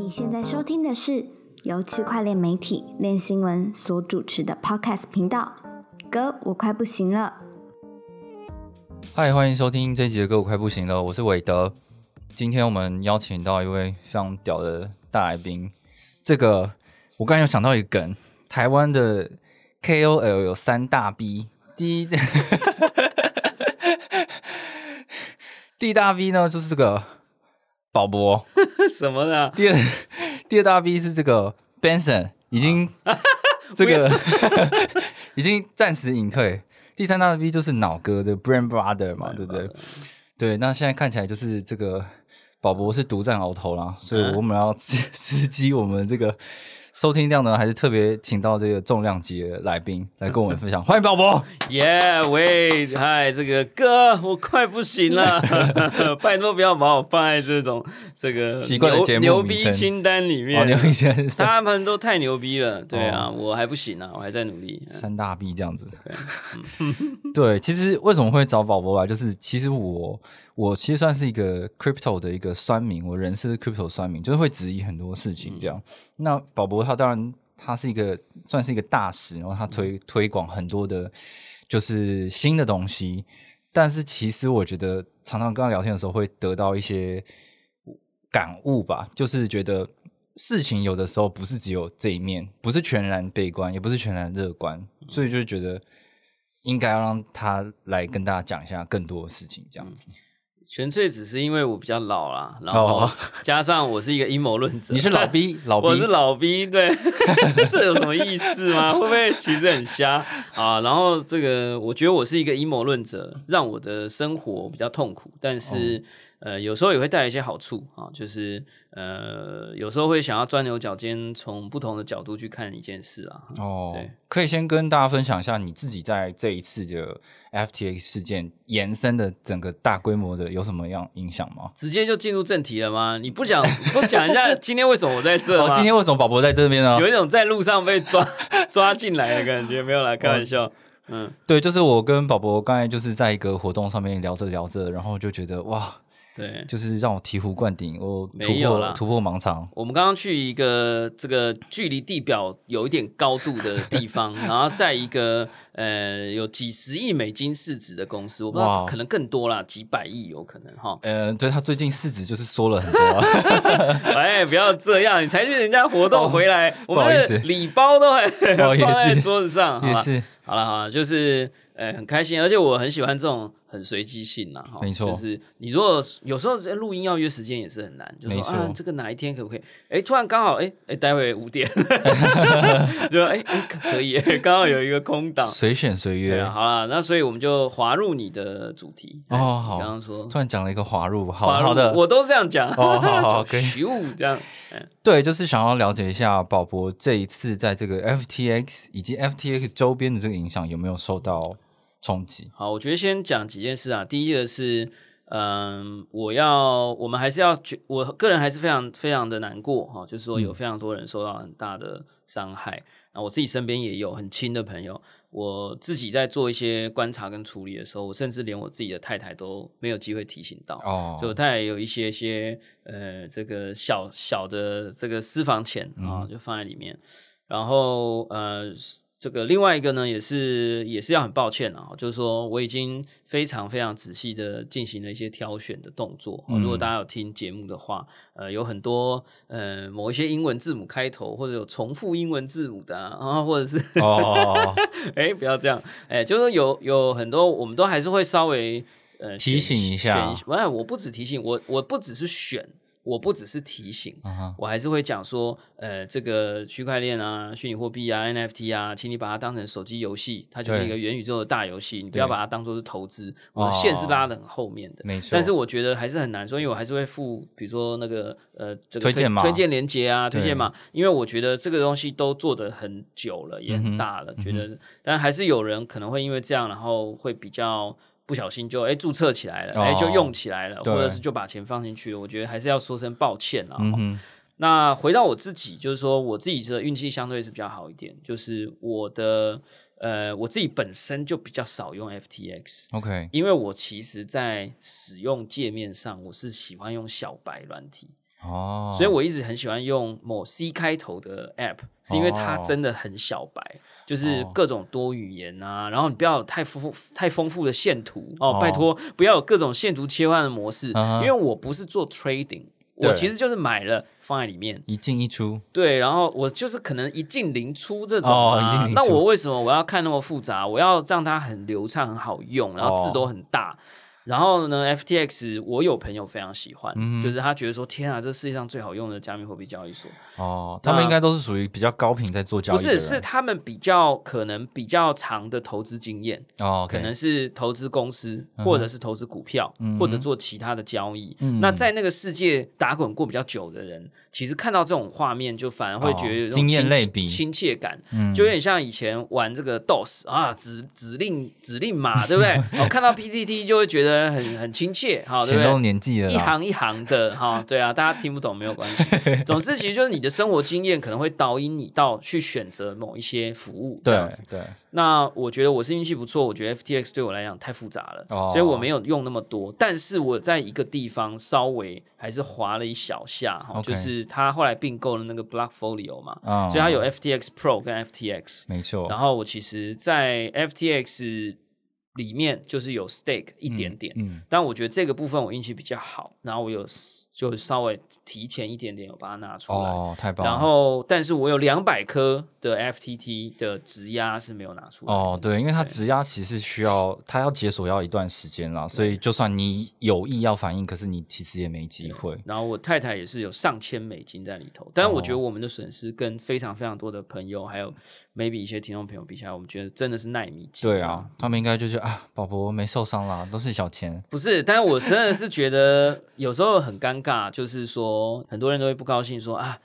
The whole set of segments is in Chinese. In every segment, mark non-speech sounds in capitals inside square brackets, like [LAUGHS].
你现在收听的是由区块链媒体链新闻所主持的 Podcast 频道。哥，我快不行了。嗨，欢迎收听这一集的歌，我快不行了，我是韦德。今天我们邀请到一位非常屌的大来宾。这个我刚才有想到一个梗，台湾的 KOL 有三大 B，第一，[LAUGHS] 第一大 B 呢就是这个宝博，[LAUGHS] 什么呢？第二第二大 V 是这个 Benson，已经 [LAUGHS] 这个 [LAUGHS] 已经暂时隐退。第三大 V 就是脑哥的 Brand Brother 嘛，对不对？对，那现在看起来就是这个宝博是独占鳌头啦，所以我们要刺刺激我们这个收听量呢，还是特别请到这个重量级的来宾来跟我们分享。[LAUGHS] 欢迎宝宝，耶喂，嗨，这个哥，我快不行了，[LAUGHS] 拜托不要把我放在这种这个奇怪的牛节目牛逼清单里哦，面你。有一些三他们都太牛逼了，对啊，[LAUGHS] 哦我还不行啊，我还在努力。三大 B 这样子。对，其实为什么会找宝宝来，就是其实我我其实算是一个 crypto 的一个酸民，我人是 crypto 酸民，就是会质疑很多事情这样。那宝博他当然他是一个算是一个大使，然后他推推广很多的，就是新的东西。但是其实我觉得常常跟他聊天的时候，会得到一些感悟吧，就是觉得事情有的时候不是只有这一面，不是全然悲观，也不是全然乐观，所以就觉得应该要让他来跟大家讲一下更多的事情，这样子。纯粹只是因为我比较老啦，然后哦 [LAUGHS] 加上我是一个阴谋论者。你是老 [LAUGHS] B，老逼我是老逼，对，[LAUGHS] 这有什么意思吗？会不会其实很瞎啊？然后这个，我觉得我是一个阴谋论者，让我的生活比较痛苦，但是、呃，有时候也会带来一些好处啊，就是呃，有时候会想要钻牛角尖，从不同的角度去看一件事啊。哦对，可以先跟大家分享一下你自己在这一次的 FTX 事件延伸的整个大规模的有什么样影响吗？直接就进入正题了吗？你不讲不讲一下 [LAUGHS] 今天为什么我在这哦，今天为什么宝宝在这边呢？有一种在路上被抓抓进来的感觉，没有啦，开玩笑。嗯，对，就是我跟宝宝刚才就是在一个活动上面聊着聊着，然后就觉得哇，对，就是让我醍醐灌顶，我突没有啦。突破盲肠。我们刚刚去一个这个距离地表有一点高度的地方，[LAUGHS] 然后在一个呃有几十亿美金市值的公司，我不知道哇。可能更多啦，几百亿有可能哈。呃，对他最近市值就是缩了很多、啊，[LAUGHS] 哎，不要这样，你才去人家活动回来，我们不好意思。的礼包都还哦也放在是桌子上，好吧也是。好了好了，就是呃很开心，而且我很喜欢这种很随机性啦，哈。没错。就是你如果有时候在录音要约时间也是很难，就说啊这个哪一天可不可以？哎，突然刚好哎哎，待会五点，[LAUGHS] 就哎哎可可以，[LAUGHS] 刚好有一个空档。随选随约。对啊，好了，那所以我们就滑入你的主题。哦哎好。刚刚说。突然讲了一个滑入，好滑入好的，我都这样讲。哦好好 [LAUGHS] 可以咻这样，对，就是想要了解一下宝博这一次在这个 FTX 以及 FTX 周边的这个影响有没有受到冲击？好，我觉得先讲几件事啊。第一个是，嗯，我要，我们还是要觉，我个人还是非常非常的难过哈、就是说有非常多人受到很大的伤害。那我自己身边也有很亲的朋友，我自己在做一些观察跟处理的时候，我甚至连我自己的太太都没有机会提醒到。哦就我太太有一些些呃，这个小小的这个私房钱啊、就放在里面。然后呃，这个另外一个呢，也是也是要很抱歉啊，就是说我已经非常非常仔细的进行了一些挑选的动作。哦如果大家有听节目的话，呃，有很多呃某一些英文字母开头，或者有重复英文字母的啊，或者是哦，[LAUGHS] 哎，不要这样，哎，就是说有有很多，我们都还是会稍微呃提醒一下选完我不只提醒，我我不只是选，我不只是提醒，我还是会讲说，呃，这个区块链啊、虚拟货币啊、NFT 啊，请你把它当成手机游戏，它就是一个元宇宙的大游戏，你不要把它当做是投资。我的线是拉的很后面的，没错。但是我觉得还是很难说，因为我还是会付，比如说那个呃，这个推荐码推荐连接啊，推荐码，因为我觉得这个东西都做得很久了，也很大了，觉得，但还是有人可能会因为这样，然后会比较。不小心就哎注册起来了，哎、哦就用起来了，或者是就把钱放进去了。我觉得还是要说声抱歉啊。嗯，那回到我自己，就是说我自己的运气相对是比较好一点，就是我的呃我自己本身就比较少用 FTX，OK，因为我其实在使用界面上，我是喜欢用小白软体。哦，所以我一直很喜欢用某 C 开头的 App，是因为它哦真的很小白，就是哦。各种多语言啊，然后你不要有太丰富太丰富的线图哦，哦。拜托不要有各种线图切换的模式，嗯因为我不是做 trading，我其实就是买了放在里面。一进一出，对，然后我就是可能一进零出这种那我为什么我要看那么复杂？我要让它很流畅、很好用，然后字哦。都很大。然后呢，FTX 我有朋友非常喜欢，嗯就是他觉得说，天啊，这世界上最好用的加密货币交易所，哦，他们应该都是属于比较高频在做交易不，是是他们比较可能比较长的投资经验，哦，可能是投资公司，嗯或者是投资股票，嗯或者做其他的交易。嗯。那在那个世界打滚过比较久的人，其实看到这种画面，就反而会觉得有经验亲类比亲切感，嗯。就有点像以前玩这个 DOS 啊，指指令指令码，对不对？我 [LAUGHS] 看到 PPT 就会觉得很很亲切，哈，对不对？年纪了，一行一行的哈，[LAUGHS] 对啊，大家听不懂没有关系。总之，其实就是你的生活经验可能会导引你到去选择某一些服务这样子。对对，那我觉得我是运气不错，我觉得 FTX 对我来讲太复杂了，哦所以我没有用那么多。但是我在一个地方稍微还是滑了一小下哈就是他后来并购了那个 Blockfolio 嘛，嗯所以它有 FTX Pro 跟 FTX。没错，然后我其实，在 FTX 里面就是有 stake 一点点，嗯，但我觉得这个部分我运气比较好，然后我有就稍微提前一点点有把它拿出来。哦，太棒了，然后，但是我有两百颗的 FTT 的质押是没有拿出来。哦，对，因为它质押其实需要它要解锁要一段时间啦，所以就算你有意要反应，可是你其实也没机会。然后我太太也是有上千美金在里头，但是我觉得哦我们的损失跟非常非常多的朋友，还有 maybe 一些听众朋友比起来，我们觉得真的是耐米级。对啊，，他们应该就觉得啊，宝宝没受伤啦，都是小钱。不是，但是我真的是觉得有时候很尴尬，就是说很多人都会不高兴说啊，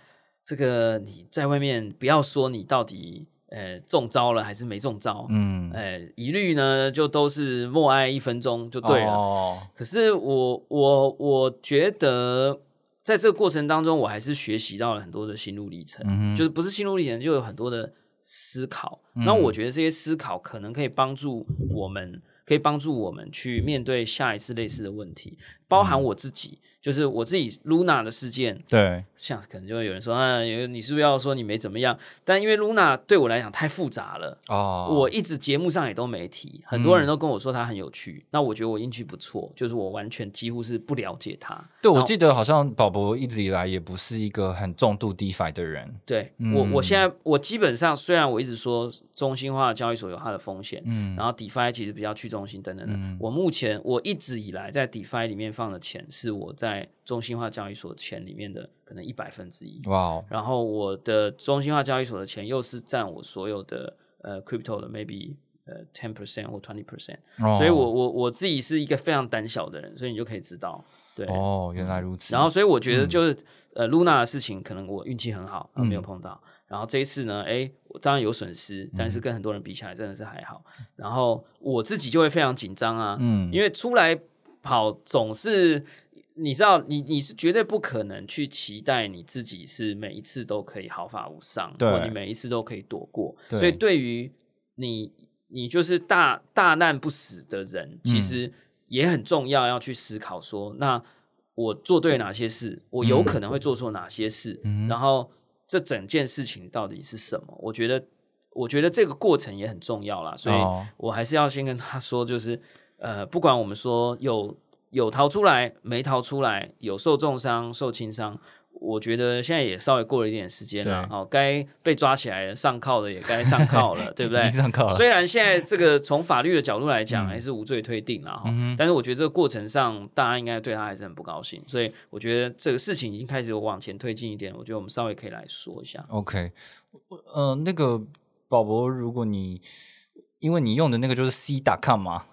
这个你在外面不要说你到底呃中招了还是没中招，嗯，呃，一律呢就都是默哀一分钟就对了。哦，可是我我我觉得在这个过程当中，我还是学习到了很多的心路历程，嗯就是不是心路历程，就有很多的思考。嗯那、我觉得这些思考可能可以帮助我们，可以帮助我们去面对下一次类似的问题，包含我自己，就是我自己 Luna 的事件。对，像可能就会有人说啊，有你是不是要说你没怎么样？但因为 Luna 对我来讲太复杂了，哦，我一直节目上也都没提，很多人都跟我说他很有趣，那我觉得我运气不错，就是我完全几乎是不了解他。对我记得好像宝宝一直以来也不是一个很重度 DeFi 的人。对、嗯我，我现在我基本上虽然我一直说中心化的交易所有它的风险，嗯然后 DeFi 其实比较去中心等等的，嗯我目前我一直以来在 DeFi 里面放的钱是我在中心化交易所钱里面的可能一百分之一，哇哦，然后我的中心化交易所的钱又是占我所有的呃 crypto 的 maybe 呃 ten percent 或 twenty percent。哦所以我我我自己是一个非常胆小的人，所以你就可以知道，对。哦，原来如此。然后，所以我嗯觉得就是、呃，Luna 的事情，可能我运气很好，啊没有碰到。然后这一次呢，哎，我当然有损失，但嗯是跟很多人比起来，真的是还好。然后我自己就会非常紧张啊，嗯因为出来跑总是。你知道，你你是绝对不可能去期待你自己是每一次都可以毫发无伤，对或你每一次都可以躲过。所以对于你，你就是大大难不死的人，其实也很重要，要去思考说，那我做对哪些事，我有可能会做错哪些事，嗯然后这整件事情到底是什么？我觉得，我觉得这个过程也很重要啦，所以哦我还是要先跟他说，就是呃，不管我们说有有逃出来，没逃出来，有受重伤、受轻伤。我觉得现在也稍微过了一点时间了，对哦，该被抓起来了，上铐的也该上铐了，[LAUGHS] 对不对上铐了。虽然现在这个从法律的角度来讲，还是无罪推定了哈，嗯但是我觉得这个过程上，大家应该对他还是很不高兴，所以我觉得这个事情已经开始有往前推进一点，我觉得我们稍微可以来说一下。OK，呃，那个宝宝，如果你因为你用的那个就是 C.com 嘛，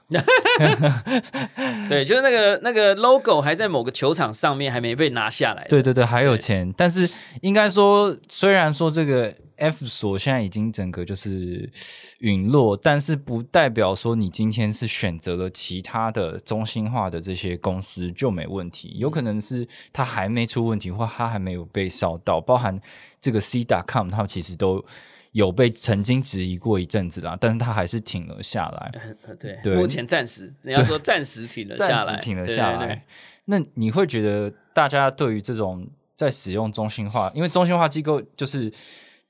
对，就是那个那个 logo 还在某个球场上面，还没被拿下来。对对对，还有对钱，但是应该说，虽然说这个 F 锁现在已经整个就是陨落，但是不代表说你今天是选择了其他的中心化的这些公司就没问题，有可能是它还没出问题，或它还没有被烧到，包含这个 C.com，它其实都有被曾经质疑过一阵子啦，但是他还是挺了下来。呃对，对目前暂时，你要说暂时停了 [LAUGHS] 下来，暂时停了下来。对对那你会觉得大家对于这种在使用中心化，因为中心化机构就是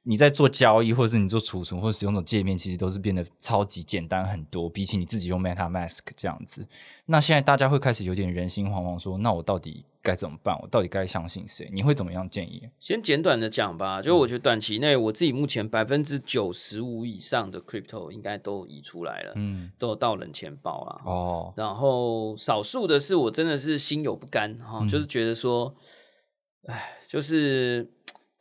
你在做交易，或者是你做储存或者使用的界面，其实都是变得超级简单很多，比起你自己用 MetaMask 这样子。那现在大家会开始有点人心惶惶，说那我到底该怎么办？我到底该相信谁？你会怎么样建议？先简短的讲吧，就我觉得短期内我自己目前百分之九十五以上的 crypto 应该都移出来了，嗯，都有到冷钱包了。哦，然后少数的是我真的是心有不甘哈，就是觉得说。哎，就是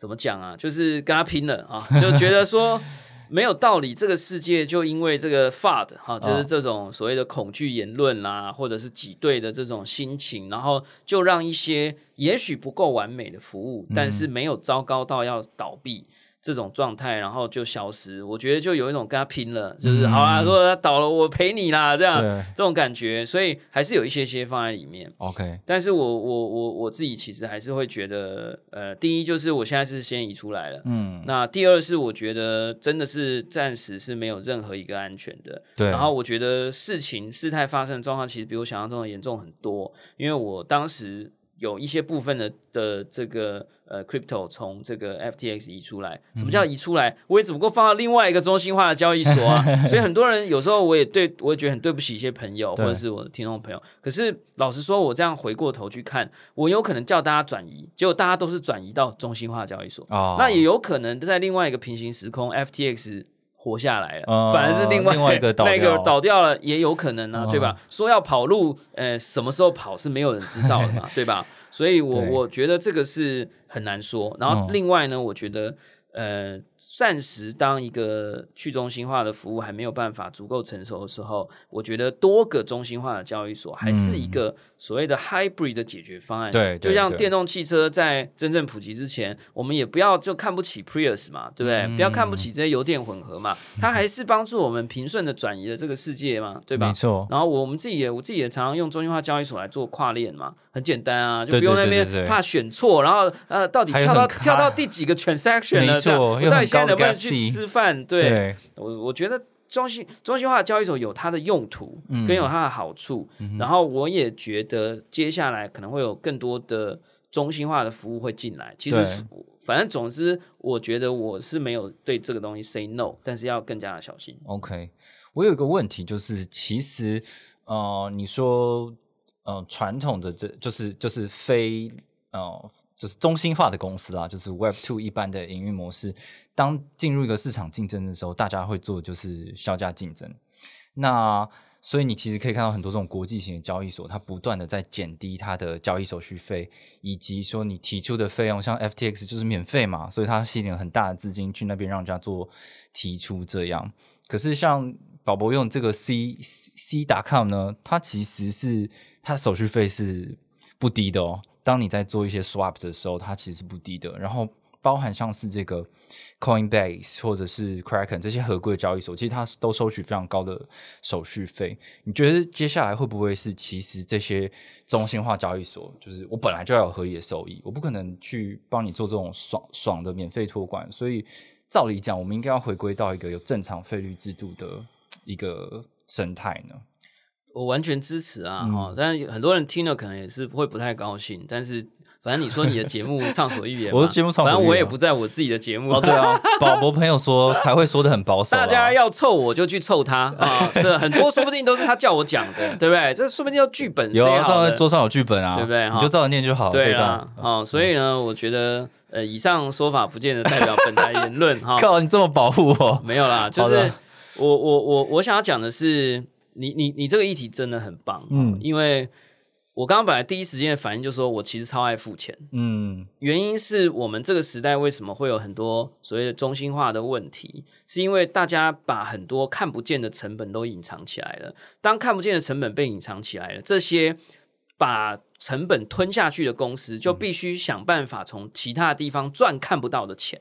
怎么讲啊？就是跟他拼了啊！就觉得说没有道理，这个世界就因为这个 FUD 哈，就是这种所谓的恐惧言论啦，或者是挤兑的这种心情，然后就让一些也许不够完美的服务，但是没有糟糕到要倒闭。这种状态，然后就消失，我觉得就有一种跟他拼了，就是好啦，如果他倒了，我陪你啦，这样这种感觉，所以还是有一些些放在里面。OK，但是我我我我自己其实还是会觉得，呃，第一就是我现在是先移出来了，嗯，那第二是我觉得真的是暂时是没有任何一个安全的，对。然后我觉得事情事态发生的状况其实比我想象中的严重很多，因为我当时有一些部分的的这个。呃，crypto 从这个 FTX 移出来，什么叫移出来？我也只不过放到另外一个中心化的交易所啊。[LAUGHS] 所以很多人有时候我也对我也觉得很对不起一些朋友或者是我的听众朋友。可是老实说，我这样回过头去看，我有可能叫大家转移，结果大家都是转移到中心化交易所。哦，那也有可能在另外一个平行时空，FTX 活下来了，反而是另外另外一个倒 [LAUGHS] 那个倒掉了，也有可能啊，对吧？说要跑路，呃，什么时候跑是没有人知道的嘛，[LAUGHS] 对吧？所以，我我觉得这个是很难说。然后，另外呢，我觉得。呃，暂时当一个去中心化的服务还没有办法足够成熟的时候，我觉得多个中心化的交易所还是一个所谓的 hybrid 的解决方案。对，就像电动汽车在真正普及之前，我们也不要就看不起 Prius 嘛，对不对？不要看不起这些油电混合嘛，它还是帮助我们平顺的转移了这个世界嘛，对吧？没错。然后我们自己也我自己也常常用中心化交易所来做跨链嘛，很简单啊，就不用那边怕选错，然后呃，到底跳到跳到第几个 transaction 了？错，到底现在能不能去吃饭？对我，我觉得中心中心化交易所有它的用途，跟有它的好处。然后我也觉得接下来可能会有更多的中心化的服务会进来。其实，反正总之，我觉得我是没有对这个东西 say no，但是要更加的小心。OK，我有一个问题就是，其实呃，你说呃，传统的这就是就是非呃。就是中心化的公司啊，就是 Web Two 一般的营运模式。当进入一个市场竞争的时候，大家会做就是销价竞争。那所以你其实可以看到很多这种国际型的交易所，它不断的在减低它的交易手续费，以及说你提出的费用，像 FTX 就是免费嘛，所以它吸引了很大的资金去那边让人家做提出这样。可是像宝宝用这个 C C 打 com 呢，它其实是它手续费是不低的哦。当你在做一些 swap 的时候，它其实是不低的。然后包含像是这个 Coinbase 或者是 Kraken 这些合规的交易所，其实它都收取非常高的手续费。你觉得接下来会不会是其实这些中心化交易所，就是我本来就要有合理的收益，我不可能去帮你做这种爽爽的免费托管。所以照理讲，我们应该要回归到一个有正常费率制度的一个生态呢？我完全支持啊，哈！但很多人听了可能也是会不太高兴。但是反正你说你的节目畅所欲言，[LAUGHS] 我的节目畅所欲言，反正我也不在我自己的节目。对啊，[LAUGHS] 宝宝朋友说才会说的很保守。大家要凑我就去凑他啊！这很多说不定都是他叫我讲的，[LAUGHS] 对不对？这说不定要剧本有啊，上桌上有剧本啊，对不对？你就照着念就好。对啊，哦，所以呢，我觉得呃，以上说法不见得代表本台言论哈。靠，你这么保护我？没有啦，就是我我我我想要讲的是。你你你这个议题真的很棒，嗯，因为我刚刚本来第一时间的反应就是说，我其实超爱付钱，嗯，原因是我们这个时代为什么会有很多所谓的中心化的问题，是因为大家把很多看不见的成本都隐藏起来了。当看不见的成本被隐藏起来了，这些把成本吞下去的公司就必须想办法从其他地方赚看不到的钱。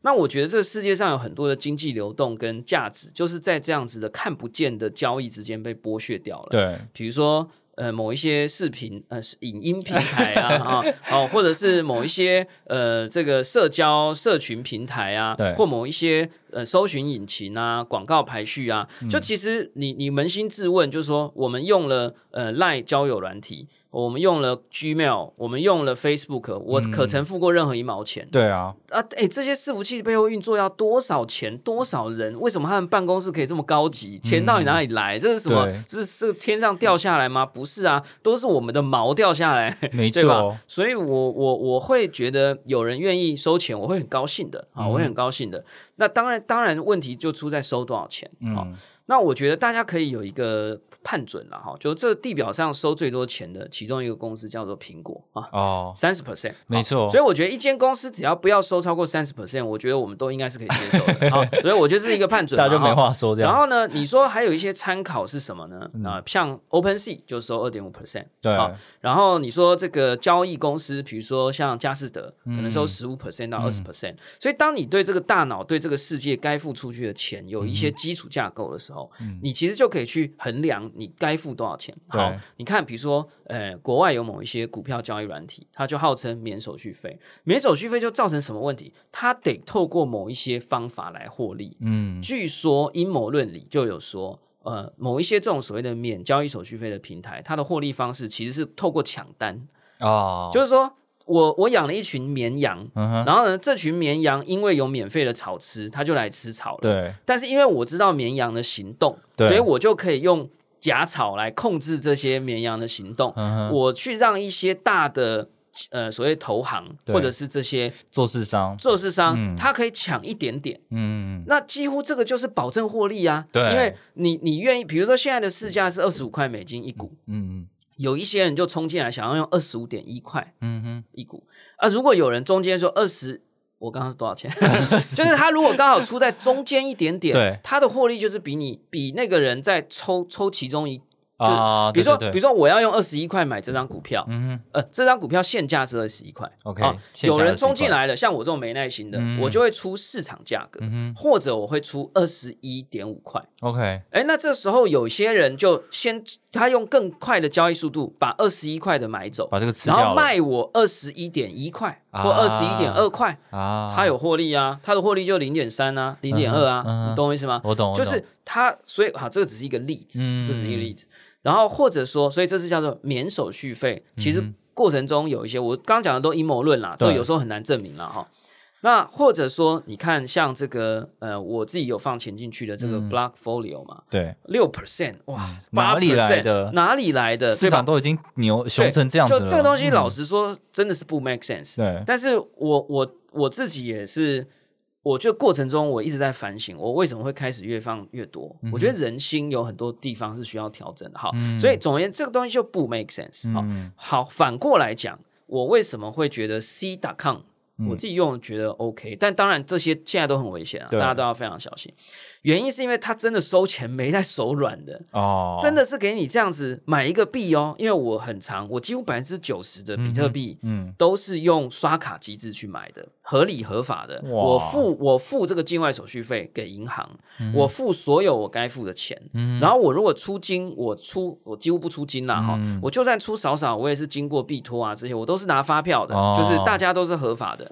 那我觉得这个世界上有很多的经济流动跟价值，就是在这样子的看不见的交易之间被剥削掉了。对，比如说。呃，某一些视频呃，影音平台啊，[LAUGHS] 啊，哦，或者是某一些呃，这个社交社群平台啊，对，或某一些呃搜寻引擎啊、广告排序啊，就其实你你扪心自问，就是说我们用了呃赖交友软体。我们用了 Gmail，我们用了 Facebook，我可曾付过任何一毛钱？对啊，啊，哎，这些伺服器背后运作要多少钱？多少人？为什么他们办公室可以这么高级？钱到底哪里来？这是什么？这是天上掉下来吗？不是啊，都是我们的毛掉下来，没错。所以我我我会觉得有人愿意收钱，我会很高兴的啊，我会很高兴的。那当然，当然问题就出在收多少钱啊。那我觉得大家可以有一个。判准了哈，就这地表上收最多钱的其中一个公司叫做苹果啊，哦，三十 percent，没错。所以我觉得一间公司只要不要收超过三十 percent，我觉得我们都应该是可以接受的。好，[LAUGHS] 所以我觉得这是一个判准，大家就没话说这样。然后呢，你说还有一些参考是什么呢？啊，像 Open Sea 就收二点五 percent，对。然后你说这个交易公司，比如说像佳士得，可能收十五 percent 到二十 percent。所以当你对这个大脑、对这个世界该付出去的钱有一些基础架构的时候，你其实就可以去衡量你该付多少。钱好，你看，比如说，呃，国外有某一些股票交易软体，它就号称免手续费，免手续费就造成什么问题？它得透过某一些方法来获利。嗯，据说阴谋论里就有说，呃，某一些这种所谓的免交易手续费的平台，它的获利方式其实是透过抢单哦，就是说我我养了一群绵羊，然后呢，这群绵羊因为有免费的草吃，它就来吃草了。对，但是因为我知道绵羊的行动，所以我就可以用。假草来控制这些绵羊的行动，我去让一些大的呃所谓投行或者是这些做市商。做市商，他可以抢一点点，嗯，那几乎这个就是保证获利啊，对，因为你你愿意，比如说现在的市价是二十五块美金一股，嗯嗯，有一些人就冲进来想要用二十五点一块，嗯哼，一股。啊，如果有人中间说二十。我刚刚是多少钱？[LAUGHS] [LAUGHS] 就是他如果刚好出在中间一点点，他的获利就是比你比那个人在抽抽其中一。啊，比如说，比如说，我要用二十一块买这张股票，嗯，呃，这张股票现价是二十一块，OK，有人冲进来了，像我这种没耐心的，我就会出市场价格，或者我会出二十一点五块，OK，哎，那这时候有些人就先他用更快的交易速度把二十一块的买走，把这个吃掉，然后卖我二十一点一块或二十一点二块啊，他有获利啊，他的获利就零点三啊，零点二啊，你懂我意思吗？我懂，就是他，所以好，这个只是一个例子，这是一个例子。然后或者说，所以这是叫做免手续费。其实过程中有一些，我刚讲的都阴谋论啦，就有时候很难证明了哈。那或者说，你看像这个呃，我自己有放钱进去的这个 Blockfolio 嘛，对，六 percent 哇，哪里来的？哪里来的？市场都已经牛熊成这样子了。就这个东西，老实说，真的是不 make sense。对，但是我我我自己也是。我就过程中，我一直在反省，我为什么会开始越放越多？我觉得人心有很多地方是需要调整的，好，所以总而言之，这个东西就不 make sense。好，好，反过来讲，我为什么会觉得 C. 我自己用觉得 OK？但当然这些现在都很危险啊，大家都要非常小心。原因是因为他真的收钱没在手软的哦，真的是给你这样子买一个币哦。因为我很长，我几乎百分之九十的比特币，嗯，都是用刷卡机制去买的，合理合法的。我付我付这个境外手续费给银行，我付所有我该付的钱。然后我如果出金，我出我几乎不出金啦哈。我就算出少少，我也是经过币托啊这些，我都是拿发票的，就是大家都是合法的。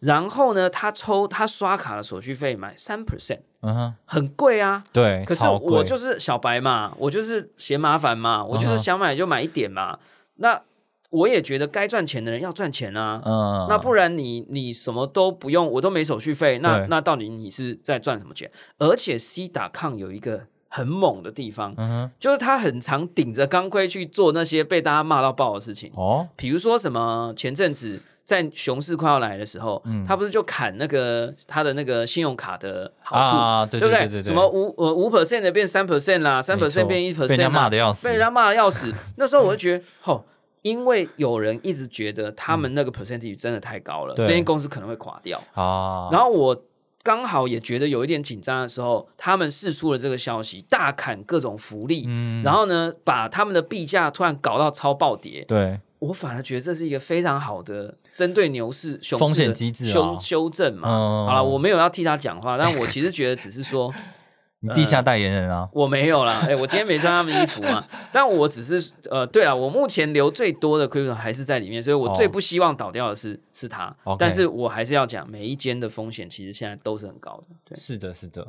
然后呢，他抽他刷卡的手续费买三 percent。嗯哼，很贵啊。对，可是我就是小白嘛，我就是嫌麻烦嘛，我就是想买就买一点嘛。那我也觉得该赚钱的人要赚钱啊。嗯，那不然你你什么都不用，我都没手续费，那那到底你是在赚什么钱？而且 C 打抗有一个很猛的地方，就是他很常顶着钢盔去做那些被大家骂到爆的事情。哦，比如说什么前阵子。在熊市快要来的时候，他不是就砍那个他的那个信用卡的好处，对不对？什么五呃五 percent 的变三 percent 啦，三 percent 变一 percent，被人家骂的要死，被人家骂的要死。[LAUGHS] 那时候我就觉得，吼，因为有人一直觉得他们那个 percentage 真的太高了，这间公司可能会垮掉啊。然后我刚好也觉得有一点紧张的时候，他们释出了这个消息，大砍各种福利，然后呢，把他们的币价突然搞到超暴跌，对。我反而觉得这是一个非常好的针对牛市、熊风险机制修修正嘛。好了，我没有要替他讲话，但我其实觉得只是说，[LAUGHS] 你地下代言人啊？我没有啦，哎，我今天没穿他们衣服嘛，[LAUGHS] 但我只是呃，对啊，我目前留最多的 crypto 还是在里面，所以我最不希望倒掉的是是它，但是我还是要讲，每一间的风险其实现在都是很高的。对，是的，是的，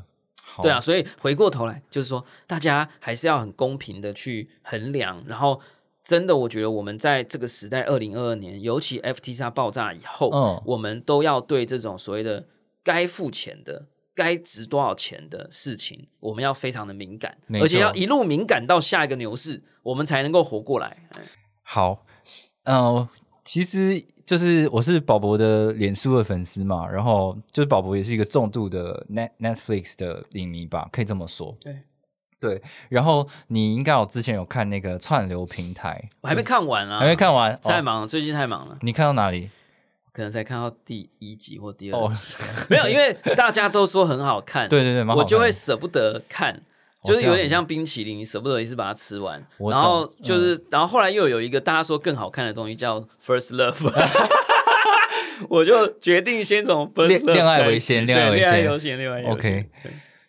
对啊，所以回过头来就是说，大家还是要很公平的去衡量，然后真的，我觉得我们在这个时代，二零二二年，尤其 FTX 爆炸以后，嗯，我们都要对这种所谓的该付钱的。该值多少钱的事情，我们要非常的敏感，而且要一路敏感到下一个牛市，我们才能够活过来。好，嗯，其实就是我是宝博的脸书的粉丝嘛，然后就是宝博也是一个重度的 Net Netflix 的影迷吧，可以这么说。对对，然后你应该有之前有看那个串流平台，我还没看完啊，还没看完，太忙了，最近太忙了。你看到哪里？可能才看到第一集或第二集，没有，因为大家都说很好看，[LAUGHS] 对对对，我就会舍不得看，就是有点像冰淇淋，舍不得一次把它吃完。然后就是，然后后来又有一个大家说更好看的东西叫《First Love [LAUGHS]》，我就决定先从恋恋爱为先，恋爱为先，恋爱 OK。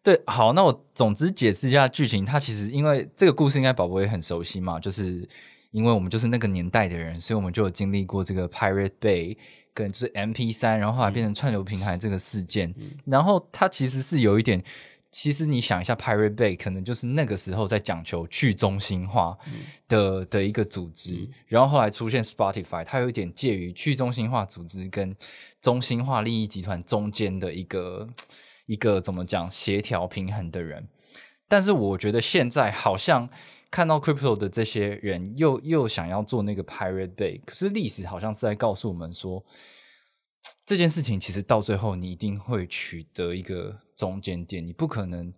对，好，那我总之解释一下剧情。它其实因为这个故事应该宝宝也很熟悉嘛，就是因为我们就是那个年代的人，所以我们就有经历过这个 Pirate Bay。跟就是 M P 三，然后后来变成串流平台这个事件，然后它其实是有一点，其实你想一下，Pirate Bay 可能就是那个时候在讲求去中心化的的一个组织，然后后来出现 Spotify，它有一点介于去中心化组织跟中心化利益集团中间的一个一个怎么讲协调平衡的人，但是我觉得现在好像。看到 crypto 的这些人又又想要做那个 Pirate Bay，可是历史好像是在告诉我们说，这件事情其实到最后你一定会取得一个中间点，你不可能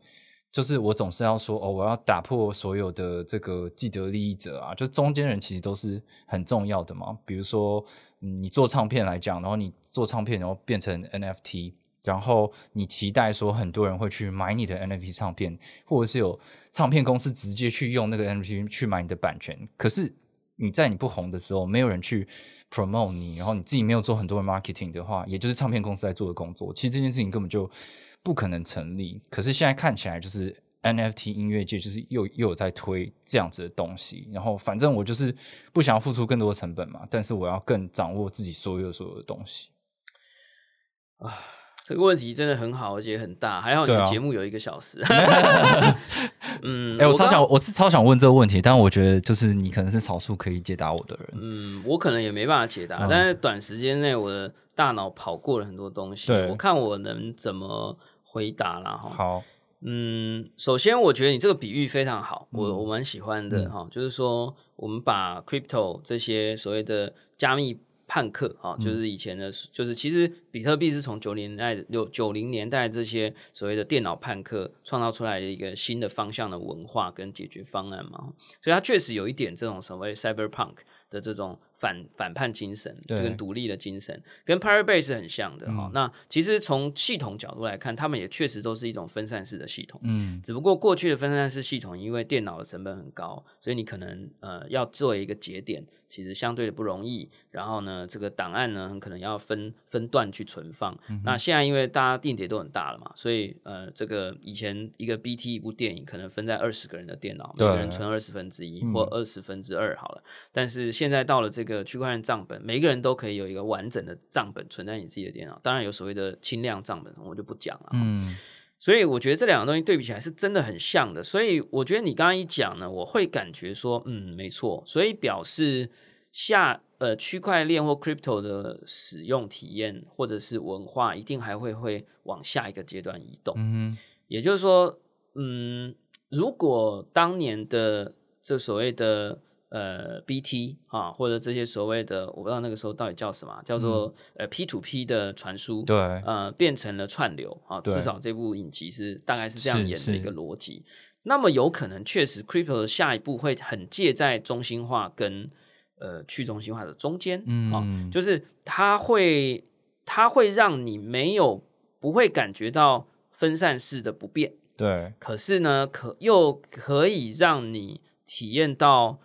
就是我总是要说哦，我要打破所有的这个既得利益者啊，就中间人其实都是很重要的嘛。比如说你做唱片来讲，然后你做唱片，然后变成 NFT。然后你期待说很多人会去买你的 NFT 唱片，或者是有唱片公司直接去用那个 NFT 去买你的版权。可是你在你不红的时候，没有人去 promote 你，然后你自己没有做很多的 marketing 的话，也就是唱片公司在做的工作。其实这件事情根本就不可能成立。可是现在看起来，就是 NFT 音乐界就是又又有在推这样子的东西。然后反正我就是不想要付出更多的成本嘛，但是我要更掌握自己所有所有的东西啊。这个问题真的很好，而且很大。还好你的节目有一个小时。[LAUGHS] 嗯，哎，我超想，我是超想问这个问题，但我觉得就是你可能是少数可以解答我的人。嗯，我可能也没办法解答，但是短时间内我的大脑跑过了很多东西，我看我能怎么回答啦哈。好，嗯，首先我觉得你这个比喻非常好，我我蛮喜欢的哈，就是说我们把 crypto 这些所谓的加密。叛客啊，就是以前的，就是其实比特币是从九零年代六九零年代这些所谓的电脑叛客创造出来的一个新的方向的文化跟解决方案嘛，所以它确实有一点这种所谓 cyberpunk 的这种。反反叛精神，跟独立的精神，跟 Pirate Bay 是很像的哈。那其实从系统角度来看，他们也确实都是一种分散式的系统。嗯，只不过过去的分散式系统，因为电脑的成本很高，所以你可能呃要做一个节点，其实相对的不容易。然后呢，这个档案呢，很可能要分分段去存放。那现在因为大家电碟都很大了嘛，所以呃，这个以前一个 BT 一部电影可能分在二十个人的电脑，每个人存二十分之一或二十分之二好了。但是现在到了这个个区块链账本，每个人都可以有一个完整的账本存在你自己的电脑。当然有所谓的轻量账本，我就不讲了。嗯，所以我觉得这两个东西对比起来是真的很像的。所以我觉得你刚刚一讲呢，我会感觉说，嗯，没错。所以表示下呃区块链或 crypto 的使用体验或者是文化，一定还会会往下一个阶段移动。嗯，也就是说，嗯，如果当年的这所谓的呃，BT 啊，或者这些所谓的，我不知道那个时候到底叫什么，叫做呃 P to P 的传输，对，呃，变成了串流啊，至少这部影集是大概是这样演的一个逻辑。那么有可能确实，Crypto 的下一步会很介在中心化跟呃去中心化的中间，嗯。啊，就是它会它会让你没有不会感觉到分散式的不便，对，可是呢，可又可以让你体验到。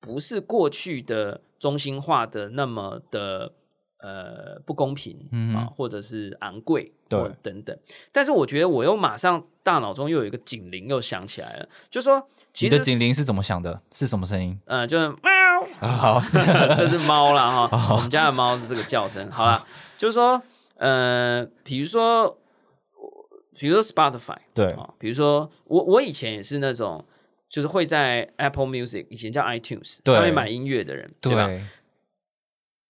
不是过去的中心化的那么的呃不公平嗯啊，或者是昂贵，对或等等。但是我觉得我又马上大脑中又有一个警铃又响起来了，就说其你实的警铃是怎么响的？是什么声音？呃，就是喵，[LAUGHS] 好，[LAUGHS] 这是猫啦哈，我们家的猫是这个叫声。好啦，就是说，呃，比如说，比如说 Spotify，对啊，比如说我我以前也是那种，就是会在 Apple Music 以前叫 iTunes 上面买音乐的人，对吧？对，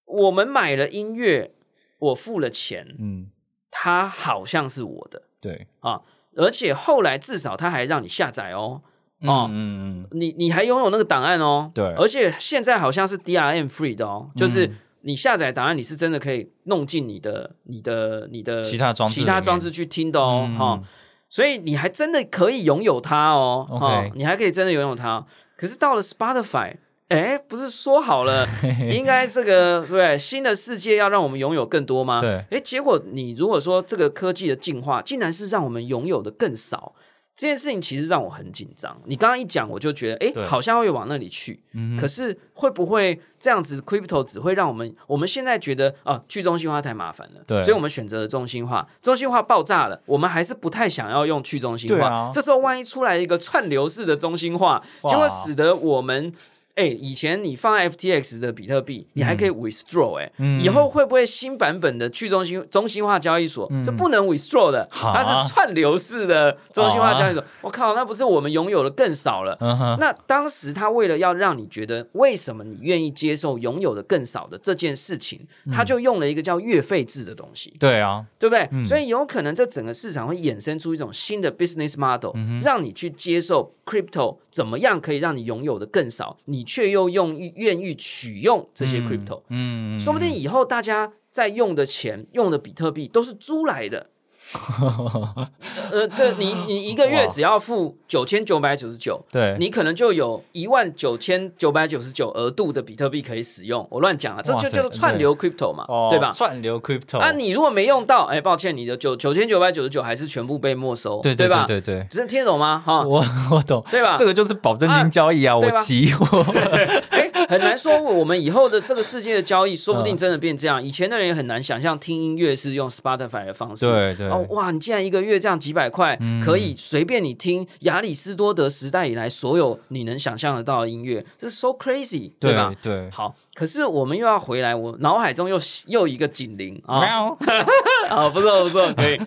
我们买了音乐，我付了钱，嗯，它好像是我的对，啊，而且后来至少它还让你下载哦。哦嗯嗯嗯，你你还拥有那个档案哦，对而且现在好像是 DRM free 的哦，就是嗯你下载档案，你是真的可以弄进你的、你的、你的其他装置其他装置去听的哦，嗯哈、所以你还真的可以拥有它哦哈你还可以真的拥有它。可是到了 Spotify，哎，不是说好了 [LAUGHS] 应该这个对新的世界要让我们拥有更多吗？对哎，结果你如果说这个科技的进化，竟然是让我们拥有的更少。这件事情其实让我很紧张。你刚刚一讲，我就觉得，对哎，好像会往那里去。嗯可是会不会这样子，crypto 只会让我们，我们现在觉得啊，去中心化太麻烦了，对所以我们选择了中心化。中心化爆炸了，我们还是不太想要用去中心化。这时候万一出来一个串流式的中心化，就会使得我们。哎，以前你放 FTX 的比特币，你还可以 withdraw 哎、嗯。以后会不会新版本的去中心中心化交易所、这不能 withdraw 的，哈？它是串流式的中心化交易所？我靠，那不是我们拥有的更少了？嗯，那当时他为了要让你觉得为什么你愿意接受拥有的更少的这件事情，他就用了一个叫月费制的东西，对啊，对不对？所以有可能这整个市场会衍生出一种新的 business model，、让你去接受 crypto 怎么样可以让你拥有的更少，你却又用愿意取用这些 crypto，、嗯，说不定以后大家在用的钱、用的比特币都是租来的。[LAUGHS] 呃，这你你一个月只要付九千九百九十九，对，你可能就有一万九千九百九十九额度的比特币可以使用。我乱讲了，这就叫做串流 crypto 嘛，哦对吧？串流 crypto 啊，你如果没用到，哎，抱歉，你的九九千九百九十九还是全部被没收，对对吧？对对对，只是听得懂吗？哈，我 [LAUGHS] 我懂，对吧？这个就是保证金交易啊，我期货，[LAUGHS] 哎，很难说我们以后的这个世界的交易，说不嗯。定真的变这样。以前的人也很难想象听音乐是用 Spotify 的方式，对对哦，哇！你竟然一个月这样几百块，嗯可以随便你听亚里士多德时代以来所有你能想象得到的音乐，这是 so crazy，对吧？对，好，可是我们又要回来，我脑海中又又一个警铃啊，喵，[LAUGHS] 啊，不错不错，可以。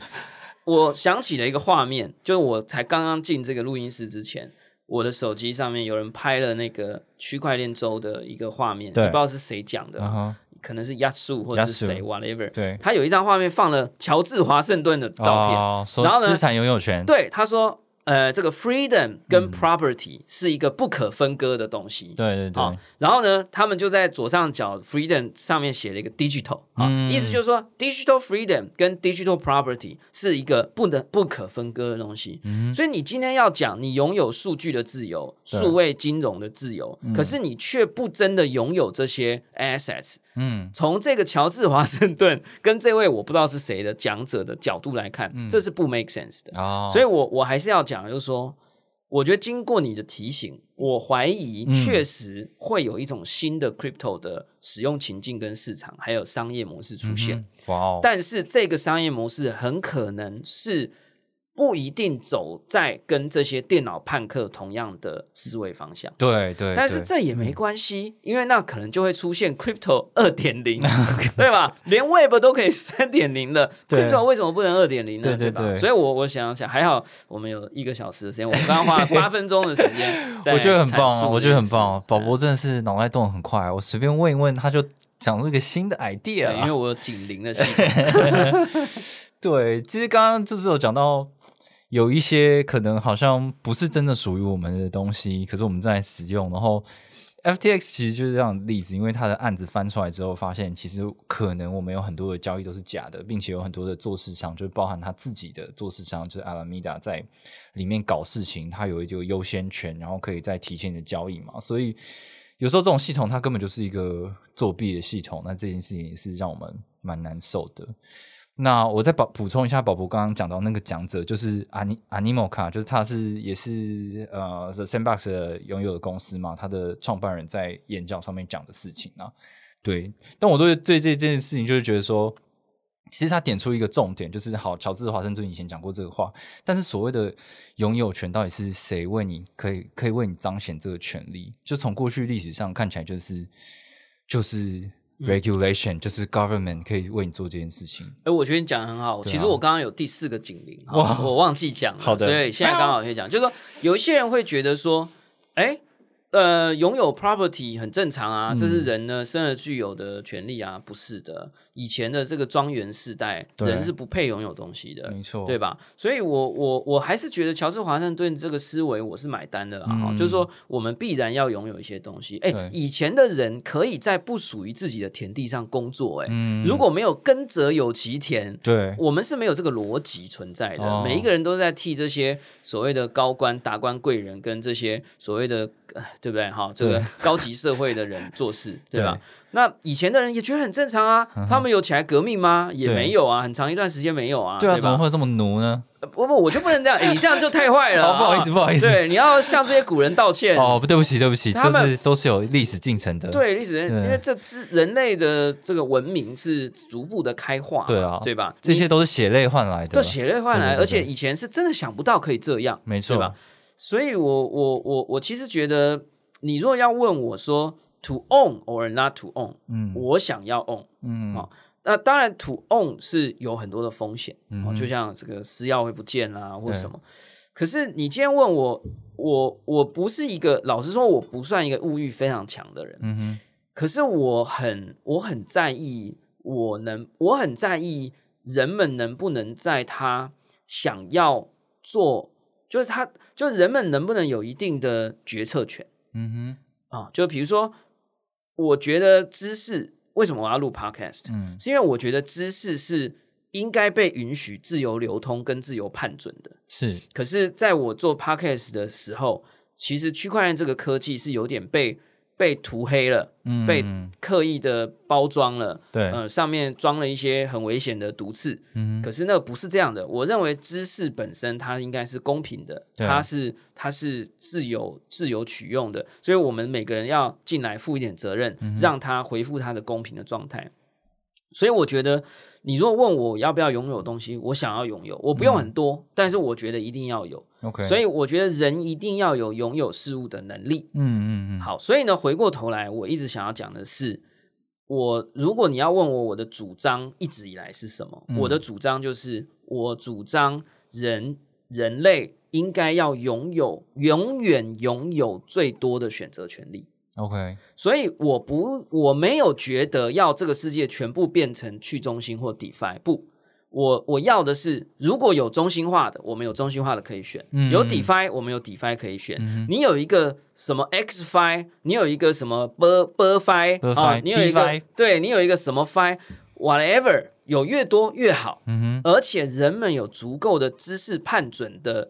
我想起了一个画面，就是我才刚刚进这个录音室之前，我的手机上面有人拍了那个区块链周的一个画面，对不知道是谁讲的，可能是亚树或者是 Yasu 谁，whatever。对，他有一张画面放了乔治华盛顿的照片，哦然后呢资产拥有权，对他说，呃，这个 freedom 跟嗯 property 是一个不可分割的东西。对对好对，，然后呢，他们就在左上角 freedom 上面写了一个 digital 啊，嗯意思就是说 digital freedom 跟 digital property 是一个不能不可分割的东西。所以你今天要讲你拥有数据的自由、数位金融的自由，可是你却不真的拥有这些 assets。嗯，从这个乔治华盛顿跟这位我不知道是谁的讲者的角度来看，这是不 make sense 的。哦，所以我我还是要讲，就是说，我觉得经过你的提醒，我怀疑嗯确实会有一种新的 crypto 的使用情境跟市场，还有商业模式出现。嗯哇哦，但是这个商业模式很可能是不一定走在跟这些电脑判客同样的思维方向。对对，但是对这也没关系，因为那可能就会出现 crypto 二点零，[LAUGHS] 对吧？连 Web 都可以三点零了，crypto 为什么不能二点零呢？吧？对对对所以我我想想，还好我们有一个小时的时间，我刚刚花了 [LAUGHS] 八分钟的时间我觉得很棒啊，我觉得很棒。宝对博真的是脑袋动得很快，我随便问一问，他就讲出一个新的 idea，因为啊。我有警铃的系统，[LAUGHS] 对，其实刚刚就是有讲到。有一些可能好像不是真的属于我们的东西，可是我们在使用。然后 FTX 其实就是这样的例子，因为它的案子翻出来之后，发现其实可能我们有很多的交易都是假的，并且有很多的做市商，就包含他自己的做市商，就是 Alameda 在里面搞事情，它有一个优先权，然后可以再提前的交易嘛。所以有时候这种系统它根本就是一个作弊的系统，那这件事情也是让我们蛮难受的。那我再补补充一下，宝宝刚刚讲到那个讲者，就是阿尼阿尼莫卡，就是他是也是呃 The Sandbox 的拥有的公司嘛，他的创办人在演讲上面讲的事情啊，对，但我对对这件事情就是觉得说，其实他点出一个重点，就是好，乔治华盛顿以前讲过这个话，但是所谓的拥有权到底是谁为你可以可以为你彰显这个权利？就从过去历史上看起来，就是就是 regulation，、就是 government 可以为你做这件事情。哎，我觉得你讲的很好。啊其实我刚刚有第四个警铃，哇哇，我忘记讲了，好的所以现在刚好可以讲，就是说有一些人会觉得说，哎。呃，拥有 property 很正常啊，这是嗯人呢生而具有的权利啊，不是的。以前的这个庄园时代，对人是不配拥有东西的，没错，对吧？所以我我我还是觉得乔治华盛顿这个思维我是买单的啦，哈、嗯就是说我们必然要拥有一些东西。哎对，以前的人可以在不属于自己的田地上工作、哎、嗯如果没有耕者有其田。对，我们是没有这个逻辑存在的，哦每一个人都在替这些所谓的高官、达官贵人跟这些所谓的，呃对不对？哈，这个高级社会的人做事，[LAUGHS] 对吧？那以前的人也觉得很正常啊，他们有起来革命吗？也对没有啊，很长一段时间没有啊，对啊，吧怎么会这么奴呢？呃不不，我就不能这样，哎 [LAUGHS] 你这样就太坏了、哦，不好意思，啊不好意思。对，你要向这些古人道歉。哦，不对不起，对不起，他们这是都是有历史进程的。对历史因为这之人类的这个文明是逐步的开化嘛，对啊对吧？这些都是血泪换来的。都血泪换来，对对对而且以前是真的想不到可以这样，没错对吧？所以我我我我其实觉得，你若要问我说 to own or not to own，嗯我想要 own，嗯好那当然，to own 是有很多的风险，嗯哦，就像这个私钥会不见啦，或什么。可是你今天问我，我我不是一个，老实说，我不算一个物欲非常强的人。嗯哼，可是我很我很在意，我能我很在意人们能不能在他想要做，就是他就是人们能不能有一定的决策权嗯哼啊？就比如说，我觉得知识为什么我要录 podcast，、嗯，是因为我觉得知识是应该被允许自由流通跟自由判准的。是，可是，在我做 podcast 的时候，其实区块链这个科技是有点被被涂黑了，嗯，被嗯刻意的包装了，对，呃，上面装了一些很危险的毒刺。嗯，可是那不是这样的，我认为知识本身它应该是公平的，它是它是自由自由取用的，所以我们每个人要进来负一点责任，嗯让它恢复它的公平的状态。所以我觉得，你如果问我要不要拥有东西，我想要拥有，我不用很多，但是我觉得一定要有。OK，所以我觉得人一定要有拥有事物的能力。嗯嗯嗯，好，所以呢，回过头来，我一直想要讲的是，我如果你要问我我的主张一直以来是什么，嗯我的主张就是我主张人人类应该要拥有永远拥有最多的选择权利。OK，所以我不我没有觉得要这个世界全部变成去中心或 DeFi，不，我我要的是如果有中心化的，我们有中心化的可以选；嗯有 DeFi，我们有 DeFi 可以选。嗯你有一个什么 XFi，你有一个什么 B BFi BFI 啊，你有一个对你有一个什么 Fi，whatever，有越多越好。嗯哼，而且人们有足够的知识判准的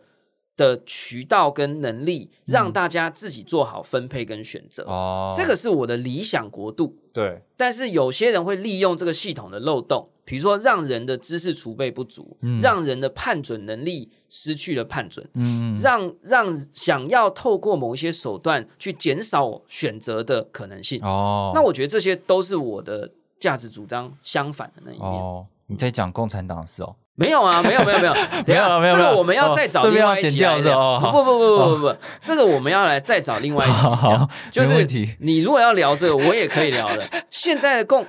的渠道跟能力，让大家自己做好分配跟选择。嗯哦，这个是我的理想国度。对，但是有些人会利用这个系统的漏洞，比如说让人的知识储备不足，让人的判准能力失去了判准，嗯，让让想要透过某一些手段去减少选择的可能性。哦，那我觉得这些都是我的价值主张相反的那一面。哦，你在讲共产党的事哦，没有啊，没有没有没有，没有 [LAUGHS] 这个我们要再找另外一起来聊。是哦不不不不不不不，这个我们要来再找另外一起 [LAUGHS] 好讲。就是你如果要聊这个，我也可以聊的。[LAUGHS] 现在的共，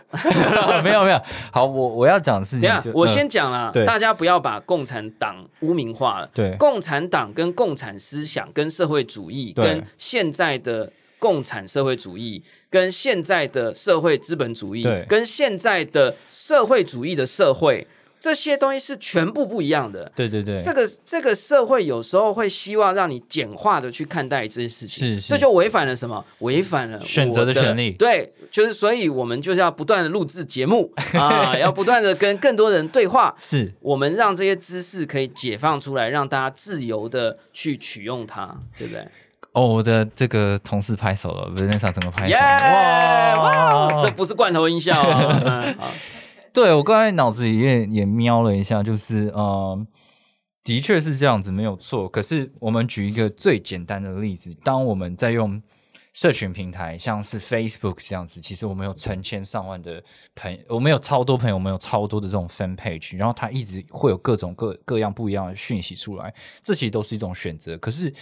没有没有，好，我我要讲的事等一下情，我嗯先讲了，大家不要把共产党污名化了。对。共产党跟共产思想、跟社会主义、跟现在的共产社会主义、跟现在的社会资本主义、跟现在的社会主义的社会，这些东西是全部不一样的。对对对，这个这个社会有时候会希望让你简化的去看待这件事情，是是这就违反了什么？违反了选择的我权利对，就是所以我们就是要不断的录制节目 [LAUGHS] 啊，要不断的跟更多人对话。是我们让这些知识可以解放出来，让大家自由的去取用它，对不对？哦，我的这个同事拍手了 e s s a 整个拍手，耶！哇，哇，这不是罐头音效啊！对我刚才脑子里也也瞄了一下，就是呃，的确是这样子，没有错。可是我们举一个最简单的例子，当我们在用社群平台，像是 Facebook 这样子，其实我们有成千上万的朋友，我们有超多朋友，我们有超多的这种 fan page，然后它一直会有各种各各样不一样的讯息出来，这其实都是一种选择。可是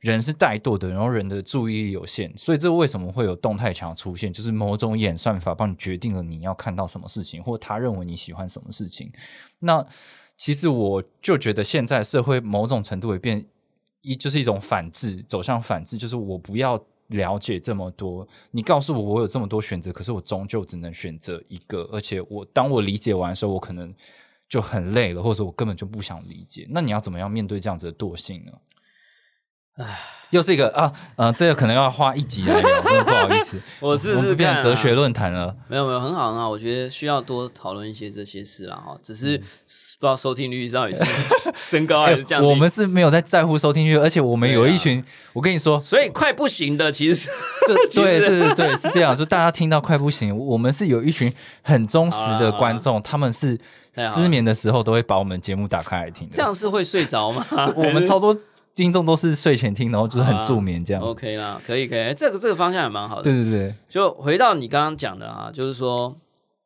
人是怠惰的，然后人的注意力有限，所以这为什么会有动态墙出现？就是某种演算法帮你决定了你要看到什么事情，或他认为你喜欢什么事情。那其实我就觉得现在社会某种程度也变一，就是一种反制，走向反制，就是我不要。了解这么多，你告诉我我有这么多选择，可是我终究只能选择一个，而且我当我理解完的时候，我可能就很累了，或者我根本就不想理解。那你要怎么样面对这样子的惰性呢？唉。又是一个啊，呃，这个可能要花一集来聊，[LAUGHS] 不好意思，我是是变成哲学论坛了。没有没有，很好很好，我觉得需要多讨论一些这些事了哈。只是不知道收听率到底是 [LAUGHS] 升高还是降低。我们是没有在在乎收听率，而且我们有一群，我跟你说，所以快不行的其实 [LAUGHS] 对对对对是这样，就大家听到快不行，我们是有一群很忠实的观众，他们是失眠的时候都会把我们节目打开来听。这样是会睡着吗？我们超多。听众都是睡前听，然后就是很助眠这样。OK 啦，可以可以，这个这个方向也蛮好的。对对对，就回到你刚刚讲的啊，就是说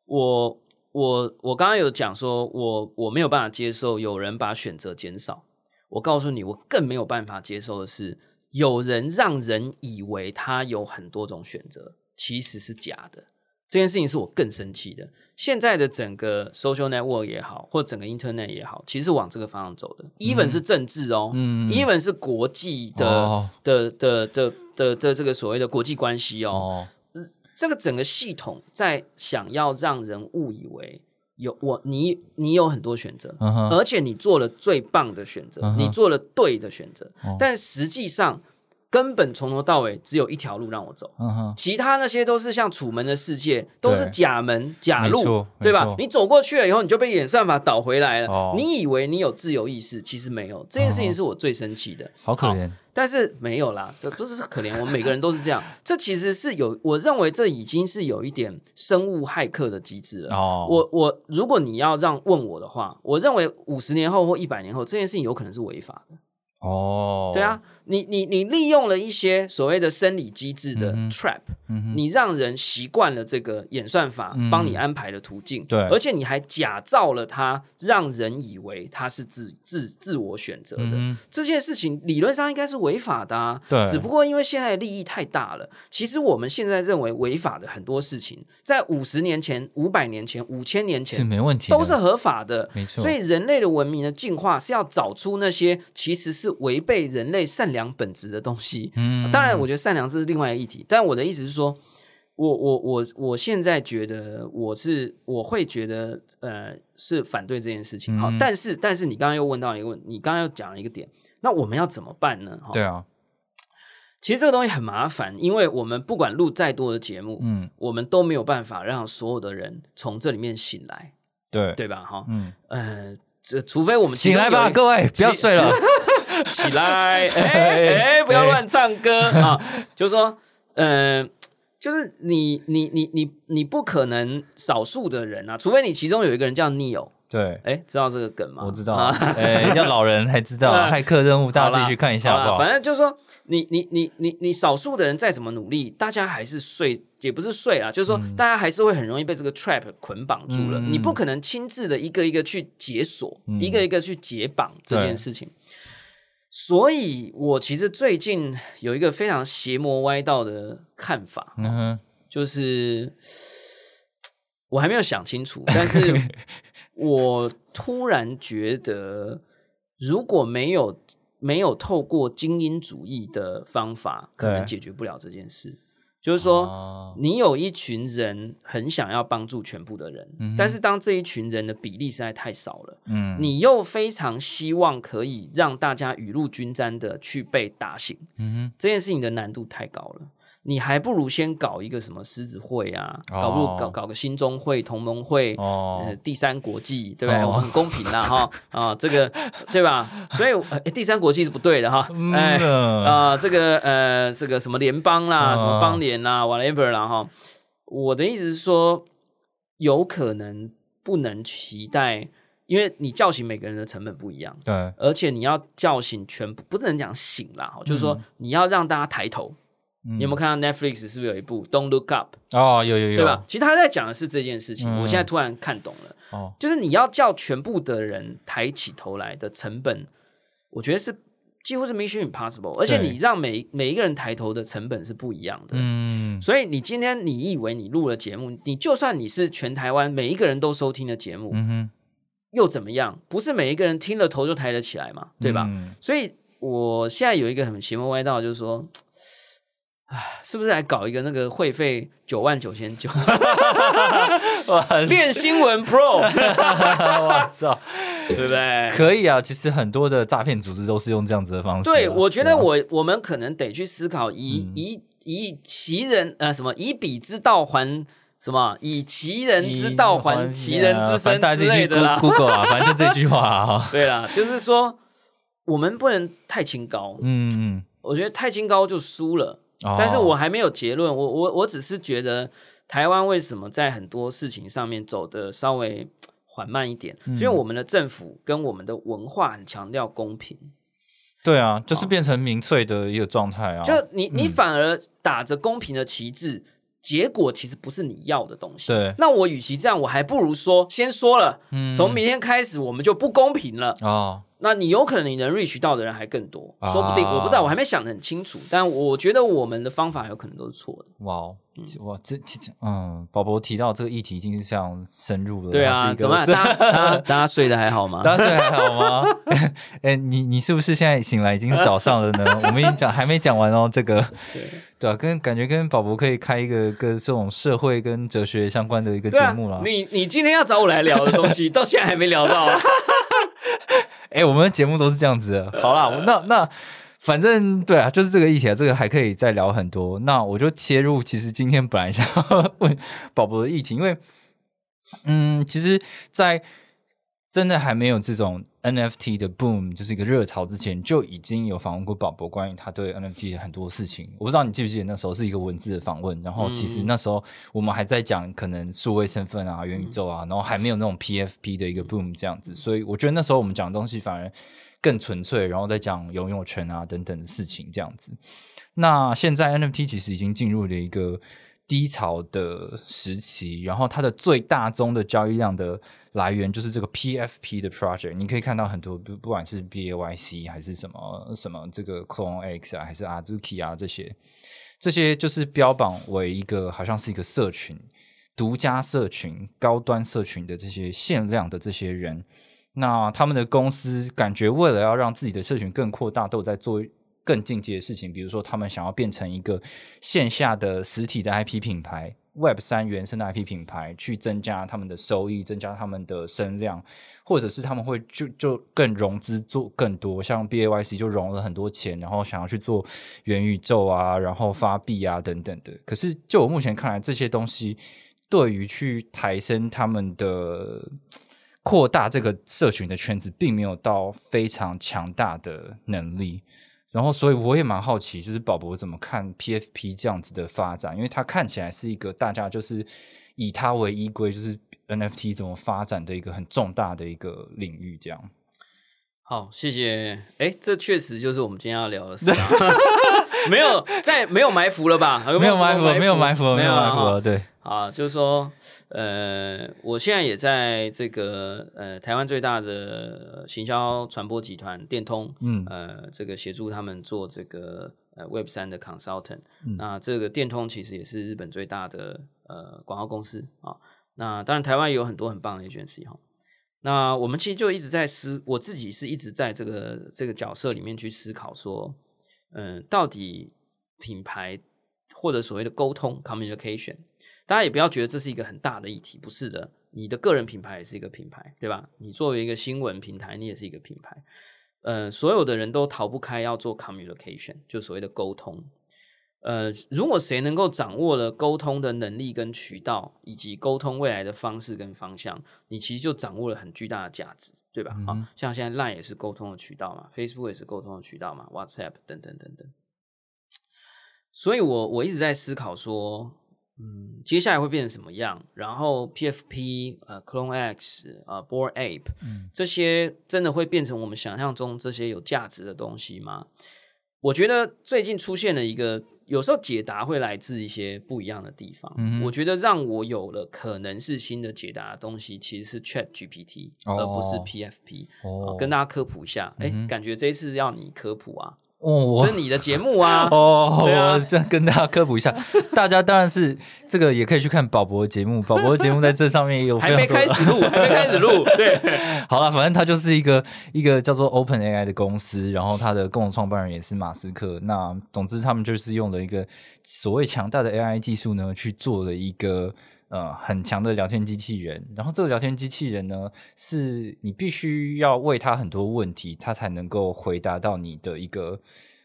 我我我刚刚有讲说，我我没有办法接受有人把选择减少。我告诉你，我更没有办法接受的是，有人让人以为他有很多种选择，其实是假的。这件事情是我更生气的。现在的整个 social network 也好，或整个 internet 也好，其实是往这个方向走的。even 是政治哦，even 是国际的的的的的的这个所谓的国际关系哦，这个整个系统在想要让人误以为有我你你有很多选择，而且你做了最棒的选择，你做了对的选择，但实际上。根本从头到尾只有一条路让我走，其他那些都是像楚门的世界，都是假门假路，对吧？你走过去了以后，你就被演算法导回来了。你以为你有自由意识，其实没有。这件事情是我最生气的，好可怜。但是没有啦，这不是可怜，我们每个人都是这样。[LAUGHS] 这其实是有，我认为这已经是有一点生物骇客的机制了。哦，我我如果你要让问我的话，我认为五十年后或一百年后，这件事情有可能是违法的。哦，对啊。你你你利用了一些所谓的生理机制的 trap，你让人习惯了这个演算法帮你安排的途径，对，而且你还假造了它，让人以为它是自自自我选择的这件事情，理论上应该是违法的，啊。对。只不过因为现在的利益太大了，其实我们现在认为违法的很多事情，在五十年前、五百年前、五千年前是没问题，都是合法的，没错。所以人类的文明的进化是要找出那些其实是违背人类善。良本质的东西，嗯，当然，我觉得善良是另外一个议题。但我的意思是说，我我我我现在觉得我是我会觉得呃是反对这件事情。好，但是但是你刚刚又问到一个问，你刚刚又讲了一个点，那我们要怎么办呢？对啊，其实这个东西很麻烦，因为我们不管录再多的节目，嗯，我们都没有办法让所有的人从这里面醒来，对对吧？哈，嗯呃，这除非我们醒来吧，各位不要睡了。[LAUGHS] 起来，[LAUGHS] 哎哎，不要乱唱歌啊！就是说，嗯，就是你你你你你不可能少数的人啊，除非你其中有一个人叫 Neil，对，哎，知道这个梗吗？我知道，哎，叫老人才知道，[LAUGHS] 骇客任务，大家自己去看一下好不好？反正就是说，你你你你你少数的人再怎么努力，大家还是睡，也不是睡啊，就是说，大家还是会很容易被这个 trap 捆绑住了。你不可能亲自的一个一个去解锁，一个一个去解绑这件事情。所以，我其实最近有一个非常邪魔歪道的看法，就是我还没有想清楚，但是 [LAUGHS] 我突然觉得，如果没有没有透过精英主义的方法，可能解决不了这件事。就是说，你有一群人很想要帮助全部的人，但是当这一群人的比例实在太少了，嗯，你又非常希望可以让大家雨露均沾的去被打醒，嗯这件事情的难度太高了。你还不如先搞一个什么狮子会啊，搞不如搞搞个新中会、同盟会、呃第三国际，对不对？我很公平啦，哈啊，这个对吧？所以第三国际是不对的哈，哎啊，这个呃这个什么联邦啦，什么邦联啦，whatever 啦哈。我的意思是说，有可能不能期待，因为你叫醒每个人的成本不一样，对，而且你要叫醒全部，不能讲醒啦，就是说你要让大家抬头。你有没有看到 Netflix 是不是有一部《Don't Look Up》？哦，有有有，对吧？？其实他在讲的是这件事情。嗯我现在突然看懂了，哦，就是你要叫全部的人抬起头来的成本，我觉得是几乎是 mission impossible。而且你让每每一个人抬头的成本是不一样的。嗯，所以你今天你以为你录了节目，你就算你是全台湾每一个人都收听的节目，嗯哼，又怎么样？不是每一个人听了头就抬得起来嘛，对吧？嗯所以我现在有一个很邪门歪道，就是说，唉，是不是来搞一个那个会费九万九千九 [LAUGHS] [LAUGHS] 练新闻 Pro，[LAUGHS] 我操，对不对？可以啊！其实很多的诈骗组织都是用这样子的方式啊。对，我觉得我我们可能得去思考以，以以其人呃什么以彼之道还什么以其人之道还其人之身之类的啦。Google 啊，反正就这句话啊。对啦，就是说我们不能太清高，嗯嗯，我觉得太清高就输了。哦但是我还没有结论，我我我只是觉得台湾为什么在很多事情上面走的稍微缓慢一点，嗯是因为我们的政府跟我们的文化很强调公平，对啊，就是变成民粹的一个状态啊。就你你反而打着公平的旗帜。结果其实不是你要的东西。对那我与其这样，我还不如说，先说了，嗯从明天开始我们就不公平了。哦，那你有可能你能 reach 到的人还更多，啊说不定我不知道，我还没想得很清楚。但我觉得我们的方法有可能都是错的。哇哦，哇，这其实嗯，宝宝提到这个议题已经是非常深入了。对啊，怎么样？大家大家睡得还好吗？[LAUGHS] 大家睡还好吗？[LAUGHS] 哎、你你是不是现在醒来已经是早上了呢？[LAUGHS] 我们已经讲还没讲完哦，这个对对啊，跟感觉跟宝宝可以开一个跟这种社会跟哲学相关的一个节目啦。，你你今天要找我来聊的东西，[LAUGHS] 到现在还没聊到啊。[LAUGHS] 哎、我们的节目都是这样子的。好啦，那那反正对啊，就是这个议题啊，这个还可以再聊很多。那我就切入，其实今天本来想要 [LAUGHS] 问宝宝的议题，因为嗯，其实，在真的还没有这种 NFT 的 boom，就是一个热潮之前，就已经有访问过宝宝关于他对 NFT 的很多事情。我不知道你记不记得那时候是一个文字的访问，然后其实那时候我们还在讲可能数位身份啊、元宇宙啊，然后还没有那种 PFP 的一个 boom 这样子，所以我觉得那时候我们讲的东西反而更纯粹，然后再讲拥有权啊等等的事情这样子。那现在 NFT 其实已经进入了一个低潮的时期，然后它的最大宗的交易量的来源就是这个 PFP 的 project。你可以看到很多，不不管是 BAYC 还是什么什么这个 Clone X 啊，还是 Azuki 啊这些，这些就是标榜为一个好像是一个社群。独家社群、高端社群的这些限量的这些人，那他们的公司感觉为了要让自己的社群更扩大，都有在做更进阶的事情。比如说，他们想要变成一个线下的实体的 IP 品牌，Web 三原生的 IP 品牌，去增加他们的收益，增加他们的声量，或者是他们会就就更融资做更多，像 BAYC 就融了很多钱，然后想要去做元宇宙啊，然后发币啊等等的。可是就我目前看来，这些东西对于去抬升他们的扩大这个社群的圈子，并没有到非常强大的能力。然后，所以我也蛮好奇，就是宝宝怎么看 PFP 这样子的发展，因为它看起来是一个大家就是以它为依归，就是 NFT 怎么发展的一个很重大的一个领域，这样。好，谢谢。哎，这确实就是我们今天要聊的事啊。[LAUGHS] 没有，在没有埋伏了吧？有没有埋伏了，没有埋伏了，没有埋伏了，对，啊，就是说，呃，我现在也在这个呃台湾最大的呃行销传播集团电通，嗯呃，这个协助他们做这个呃 Web 三的 consultant。嗯那这个电通其实也是日本最大的呃广告公司啊。那当然，台湾也有很多很棒的 agency 哈。那我们其实就一直在思，我自己是一直在这个这个角色里面去思考说，嗯、到底品牌或者所谓的沟通 communication，大家也不要觉得这是一个很大的议题，不是的，你的个人品牌也是一个品牌，对吧？你作为一个新闻平台，你也是一个品牌，呃，所有的人都逃不开要做 communication，就所谓的沟通。呃，如果谁能够掌握了沟通的能力跟渠道，以及沟通未来的方式跟方向，你其实就掌握了很巨大的价值，对吧？啊，像现在 Line 也是沟通的渠道嘛，Facebook 也是沟通的渠道嘛，WhatsApp 等等等等。所以我我一直在思考说，嗯，接下来会变成什么样？然后 PFP、呃 Clone X、呃 Board Ape 嗯、这些真的会变成我们想象中这些有价值的东西吗？我觉得最近出现了一个有时候解答会来自一些不一样的地方。我觉得让我有了可能是新的解答的东西，其实是 Chat GPT，、哦而不是 PFP。哦跟大家科普一下，哎、感觉这一次要你科普啊，哦，这是你的节目啊。[LAUGHS] 哦，对啊我这样跟大家科普一下，[LAUGHS] 大家当然是这个也可以去看宝博的节目，宝博的节目在这上面也有 [LAUGHS] 还没开始录，还没开始录，对，好了，反正它就是一个一个叫做 Open AI 的公司，然后它的共同创办人也是马斯克。那总之，他们就是用了一个所谓强大的 AI 技术呢，去做了一个呃很强的聊天机器人。然后这个聊天机器人呢，是你必须要问他很多问题，他才能够回答到你的一个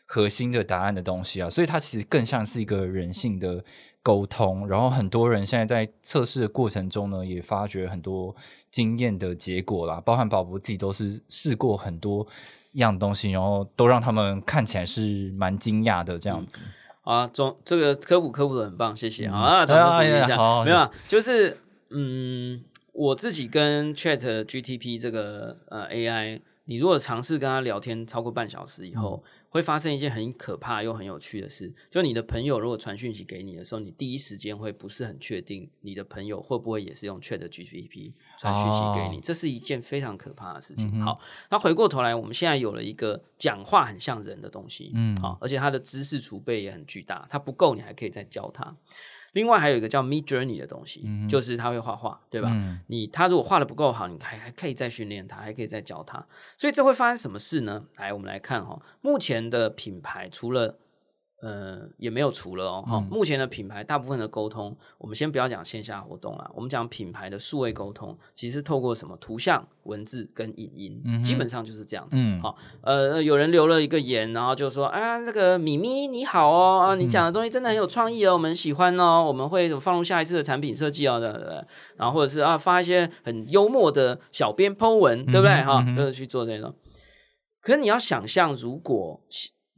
核心的答案的东西啊。所以它其实更像是一个人性的沟通。然后很多人现在在测试的过程中呢，也发觉很多经验的结果啦，包含宝博自己都是试过很多样东西，然后都让他们看起来是蛮惊讶的这样子。啊，总这个科普科普的很棒，谢谢。啊，掌声鼓励一下。没有啊，就是嗯，我自己跟 Chat GTP 这个呃 AI，你如果尝试跟他聊天超过半小时以后，会发生一件很可怕又很有趣的事，就你的朋友如果传讯息给你的时候，你第一时间会不是很确定你的朋友会不会也是用 Chat GTP 传讯息给你，哦这是一件非常可怕的事情。好，那回过头来，我们现在有了一个讲话很像人的东西，嗯好，而且它的知识储备也很巨大，它不够你还可以再教他。另外还有一个叫 Mid Journey 的东西，就是他会画画，对吧？嗯你他如果画的不够好，你还还可以再训练他，还可以再教他。所以这会发生什么事呢？来，我们来看哈、哦，目前的品牌除了呃也没有除了哦，哈、目前的品牌大部分的沟通，我们先不要讲线下活动啦，我们讲品牌的数位沟通，其实是透过什么图像、文字跟影音，基本上就是这样子。嗯好、呃，有人留了一个言，然后就说啊，这个米咪你好哦，啊，你讲的东西真的很有创意哦，我们喜欢哦，我们会放入下一次的产品设计哦，对对对。然后或者是啊，发一些很幽默的小编 Po 文，对不对？哈、就是去做这种。可是你要想象，如果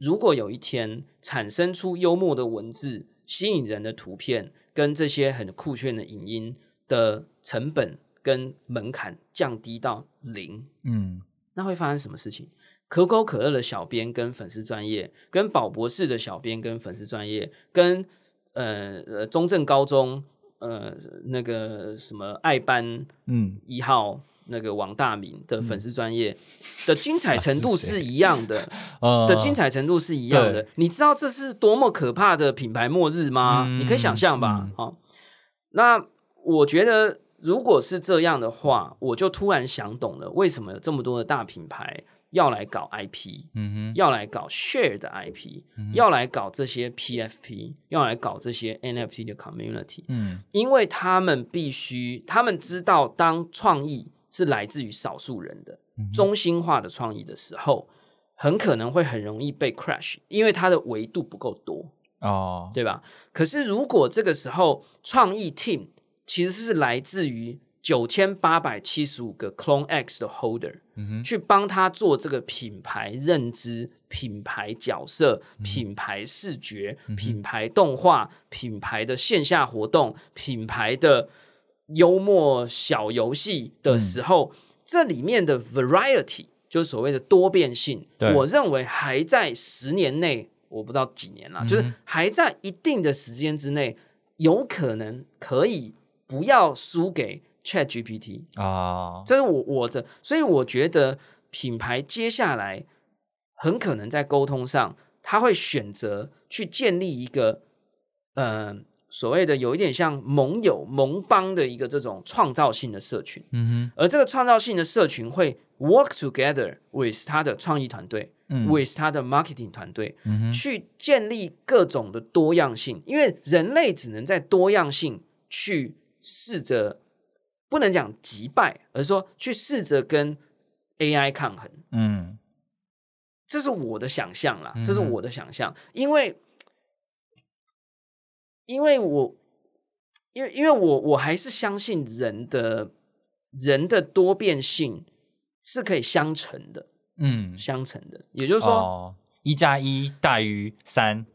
如果有一天产生出幽默的文字、吸引人的图片，跟这些很酷炫的影音的成本跟门槛降低到零，嗯那会发生什么事情？可口可乐的小编跟粉丝专业，跟宝博士的小编跟粉丝专业，跟呃呃中正高中呃那个什么爱班嗯，一号那个王大明的粉丝专业 [LAUGHS] [LAUGHS] 的精彩程度是一样的，呃的精彩程度是一样的。你知道这是多么可怕的品牌末日吗？嗯你可以想象吧嗯。好、那我觉得如果是这样的话，我就突然想懂了，为什么有这么多的大品牌要来搞 IP，嗯要来搞 share 的 IP，、要来搞这些 PFP，要来搞这些 NFT 的 community。嗯因为他们必须，他们知道，当创意是来自于少数人的、中心化的创意的时候，很可能会很容易被 crash，因为它的维度不够多，哦，对吧？可是如果这个时候创意 team 其实是来自于九千八百七十五个 Clone X 的 holder，、去帮他做这个品牌认知、品牌角色、品牌视觉、品牌动画、品牌的线下活动、品牌的幽默小游戏的时候，这里面的 variety 就是所谓的多变性，我认为还在十年内，我不知道几年啦，就是还在一定的时间之内，有可能可以不要输给 Chat GPT。啊，这是我我的，所以我觉得品牌接下来很可能在沟通上，他会选择去建立一个，呃，所谓的有一点像盟友、盟邦的一个这种创造性的社群，嗯哼。而这个创造性的社群会 work together with 他的创意团队、嗯。with 他的 marketing 团队，嗯，去建立各种的多样性，因为人类只能在多样性去试着，不能讲击败，而是说去试着跟 AI 抗衡。嗯。这是我的想象啦，这是我的想象，因为因为我因为因为我我还是相信人的人的多变性是可以相乘的，嗯，相乘的，也就是说，哦，一加一大于三，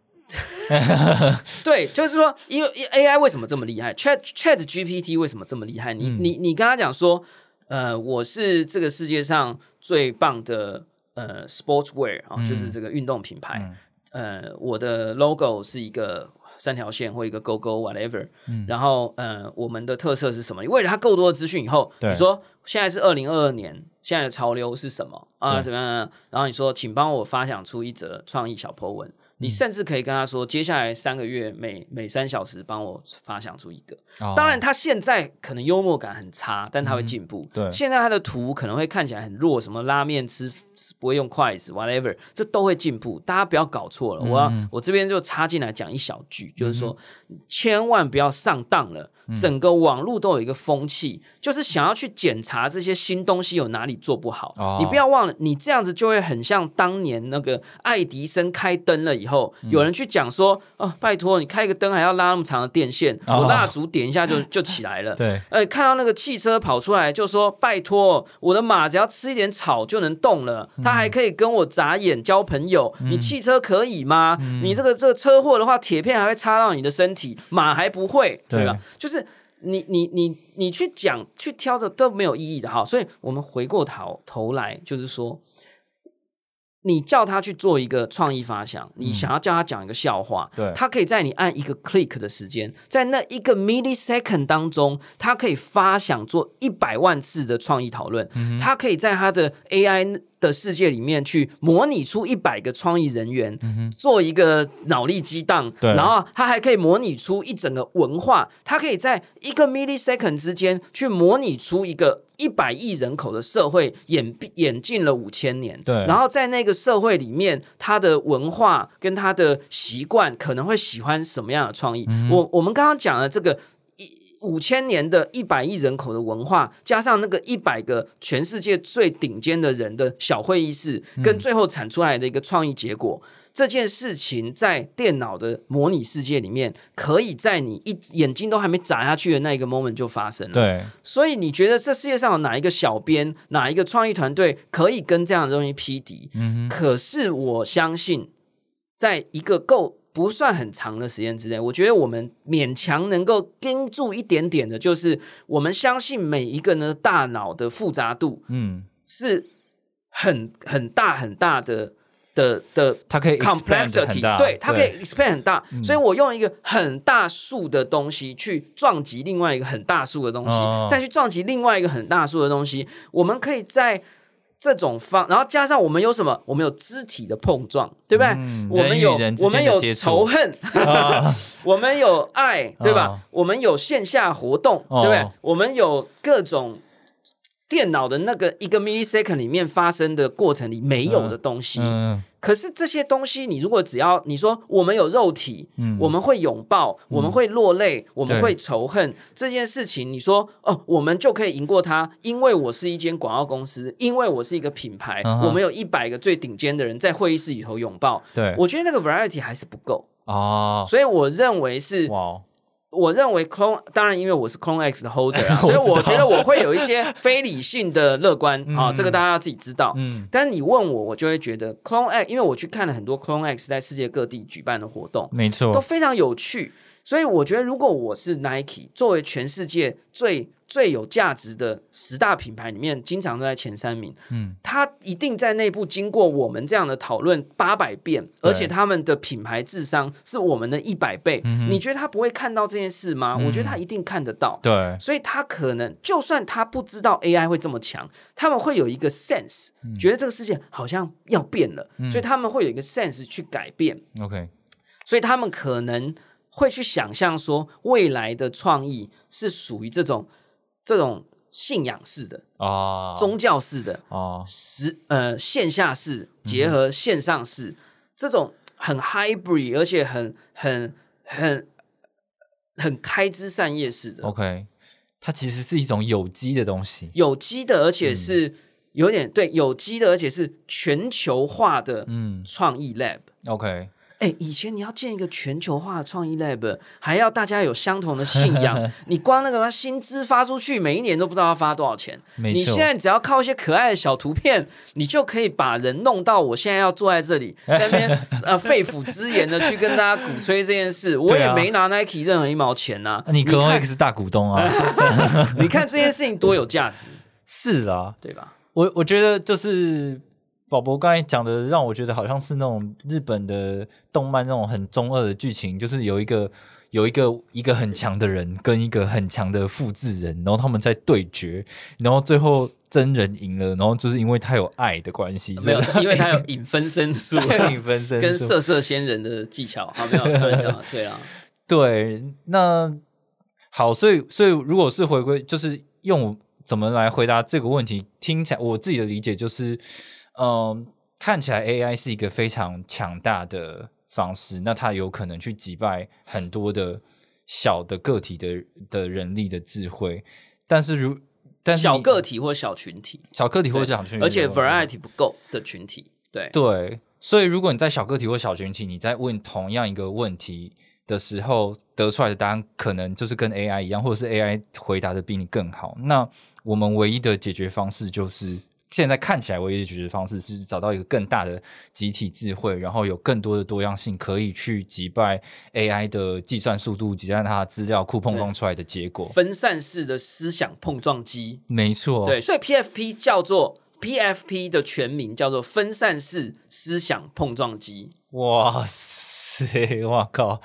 对，就是说，因为 AI 为什么这么厉害？Chat Chat GPT 为什么这么厉害？你、嗯你你跟他讲说，呃，我是这个世界上最棒的呃 sportswear 啊、嗯就是这个运动品牌。嗯呃，我的 logo 是一个三条线或一个勾勾 whatever，然后呃，我们的特色是什么？你为了它够多的资讯以后，你说现在是二零二二年，现在的潮流是什么啊？怎么样怎么样？然后你说，请帮我发想出一则创意小 po 文。你甚至可以跟他说，接下来三个月每每三小时帮我发想出一个。哦当然，他现在可能幽默感很差，但他会进步。对现在他的图可能会看起来很弱，什么拉面吃吃不会用筷子，whatever，这都会进步。大家不要搞错了，我要我这边就插进来讲一小句，就是说，千万不要上当了。整个网络都有一个风气，就是想要去检查这些新东西有哪里做不好。哦。你不要忘了，你这样子就会很像当年那个爱迪生开灯了以后，嗯。有人去讲说：“哦，拜托，你开一个灯还要拉那么长的电线，哦。我蜡烛点一下就就起来了。[LAUGHS] ”对，呃，看到那个汽车跑出来，就说：“拜托，我的马只要吃一点草就能动了，嗯。它还可以跟我眨眼交朋友。你汽车可以吗？你这个这个车祸的话，铁片还会插到你的身体，马还不会，对吧？就是你你你你去讲去挑着都没有意义的哈。所以我们回过头头来，就是说。”你叫他去做一个创意发想，你想要叫他讲一个笑话，对。他可以在你按一个 click 的时间，在那一个 millisecond 当中，他可以发想做一百万次的创意讨论，嗯他可以在他的 AI 的世界里面去模拟出一百个创意人员，嗯做一个脑力激荡，嗯对。然后他还可以模拟出一整个文化，他可以在一个 millisecond 之间去模拟出一个。一百亿人口的社会演演进了五千年，对。然后在那个社会里面，他的文化跟他的习惯可能会喜欢什么样的创意？我我们刚刚讲的这个一五千年的一百亿人口的文化，加上那个一百个全世界最顶尖的人的小会议室，跟最后产出来的一个创意结果。这件事情在电脑的模拟世界里面，可以在你一眼睛都还没眨下去的那一个 moment 就发生了。对，所以你觉得这世界上有哪一个小编、哪一个创意团队可以跟这样的东西匹敌？嗯可是我相信，在一个够不算很长的时间之内，我觉得我们勉强能够盯住一点点的，就是我们相信每一个人的大脑的复杂度嗯，是很很大很大的的的它可以 complexity，大对，它可以 expand 很大，所以我用一个很大数的东西去撞击另外一个很大数的东西，哦。再去撞击另外一个很大数的东西，我们可以在。这种方，然后加上我们有什么？我们有肢体的碰撞，对不对？嗯我们有我们有仇恨，啊 [LAUGHS] 我们有爱，对吧？哦我们有线下活动，哦对不对？我们有各种电脑的那个一个 millisecond 里面发生的过程里没有的东西。嗯，可是这些东西，你如果只要你说我们有肉体，嗯我们会拥抱，我们会落泪，我们对会仇恨这件事情，你说哦，我们就可以赢过他，因为我是一间广告公司，因为我是一个品牌，嗯我们有一百个最顶尖的人在会议室里头拥抱。对，我觉得那个 variety 还是不够，哦，所以我认为是哇，我认为 Clone 当然，因为我是 Clone X 的 holder 啊，[LAUGHS] 所以我觉得我会有一些非理性的乐观啊，这个大家要自己知道。嗯，但是你问我，我就会觉得 Clone X，因为我去看了很多 Clone X 在世界各地举办的活动，没错都，非常有趣。所以我觉得，如果我是 Nike，作为全世界最最有价值的十大品牌里面，经常都在前三名，嗯，它一定在内部经过我们这样的讨论八百遍，而且他们的品牌智商是我们的一百倍。嗯你觉得他不会看到这件事吗？我觉得他一定看得到。对，所以他可能就算他不知道 AI 会这么强，他们会有一个 sense，、觉得嗯这个世界好像要变了，所以他们会有一个 sense 去改变。OK，所以他们可能会去想象说，未来的创意是属于这种这种信仰式的、哦，宗教式的、哦，实呃线下式结合线上式、这种很 hybrid，而且很很很很开枝散叶式的。OK，它其实是一种有机的东西，有机的，而且是有点对有机的，而且是全球化的嗯。创意 lab。，OK，哎，以前你要建一个全球化的创意 lab，还要大家有相同的信仰，[LAUGHS] 你光那个薪资发出去，每一年都不知道要发多少钱。你现在只要靠一些可爱的小图片，你就可以把人弄到我现在要坐在这里，在那边 [LAUGHS] 呃肺腑之言的去跟大家鼓吹这件事。我也没拿 Nike 任何一毛钱呐、那你看 Clone X 大股东啊，[LAUGHS] 你看这件事情多有价值，是啊，对吧？我我觉得就是宝宝刚才讲的，让我觉得好像是那种日本的动漫那种很中二的剧情，就是有一个有一个一个很强的人跟一个很强的复制人，然后他们在对决，然后最后真人赢了，然后就是因为他有爱的关系，没有，因为他有影分身术，[LAUGHS] 影分身跟色色仙人的技巧，好没有开玩笑，[LAUGHS] 对啊，对，那好，所以所以如果是回归，就是用怎么来回答这个问题，听起来我自己的理解就是。嗯，看起来 AI 是一个非常强大的方式，那它有可能去击败很多的小的个体的的人力的智慧，但是如但是小个体或小群体，小个体或小群体，而且 variety 不够的群体，对对，所以如果你在小个体或小群体，你在问同样一个问题的时候，得出来的答案可能就是跟 AI 一样，或者是 AI 回答的比你更好，那我们唯一的解决方式就是。现在看起来唯一的解决方式是找到一个更大的集体智慧，然后有更多的多样性，可以去击败 AI 的计算速度，击败它的资料库碰撞出来的结果。分散式的思想碰撞机，没错。对，所以 PFP 叫做 PFP 的全名叫做分散式思想碰撞机。哇塞！我 [LAUGHS] 靠！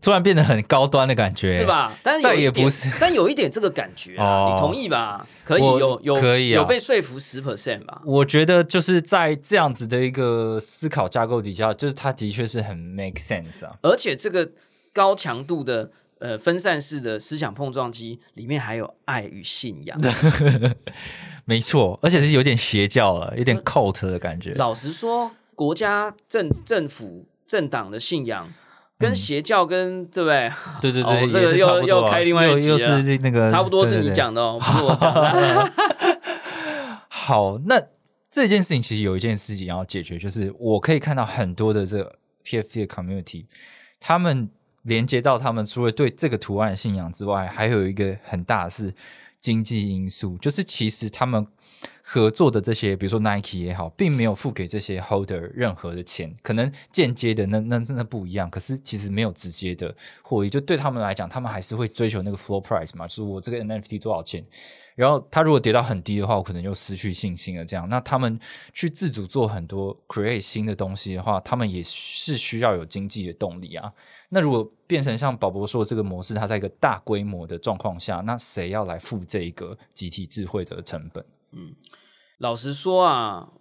突然变得很高端的感觉，是吧？但是也不是，但有一点这个感觉啊，[LAUGHS] 你同意吧？可以有有可以有被说服十 percent 吧？我觉得就是在这样子的一个思考架构底下，就是它的确是很 make sense 啊。而且这个高强度的呃分散式的思想碰撞机里面还有爱与信仰，[LAUGHS] 没错，而且是有点邪教了，有点 cult 的感觉。老实说，国家政政府。政党的信仰跟邪教跟对不对？对对对，这个又又开另外一集了。那个差不多是你讲的哦，不是我讲的。[LAUGHS] 好，那这件事情其实有一件事情要解决，就是我可以看到很多的这 PFT 的 community，他们连接到他们除了对这个图案信仰之外，还有一个很大的是经济因素，就是其实他们。合作的这些，比如说 Nike 也好，并没有付给这些 holder 任何的钱，可能间接的那那那不一样。可是其实没有直接的获益，就对他们来讲，他们还是会追求那个 floor price 嘛，就是我这个 NFT 多少钱。然后他如果跌到很低的话，我可能就失去信心了。这样，那他们去自主做很多 create 新的东西的话，他们也是需要有经济的动力啊。那如果变成像宝博说这个模式，它在一个大规模的状况下，那谁要来付这一个集体智慧的成本？嗯，老实说啊，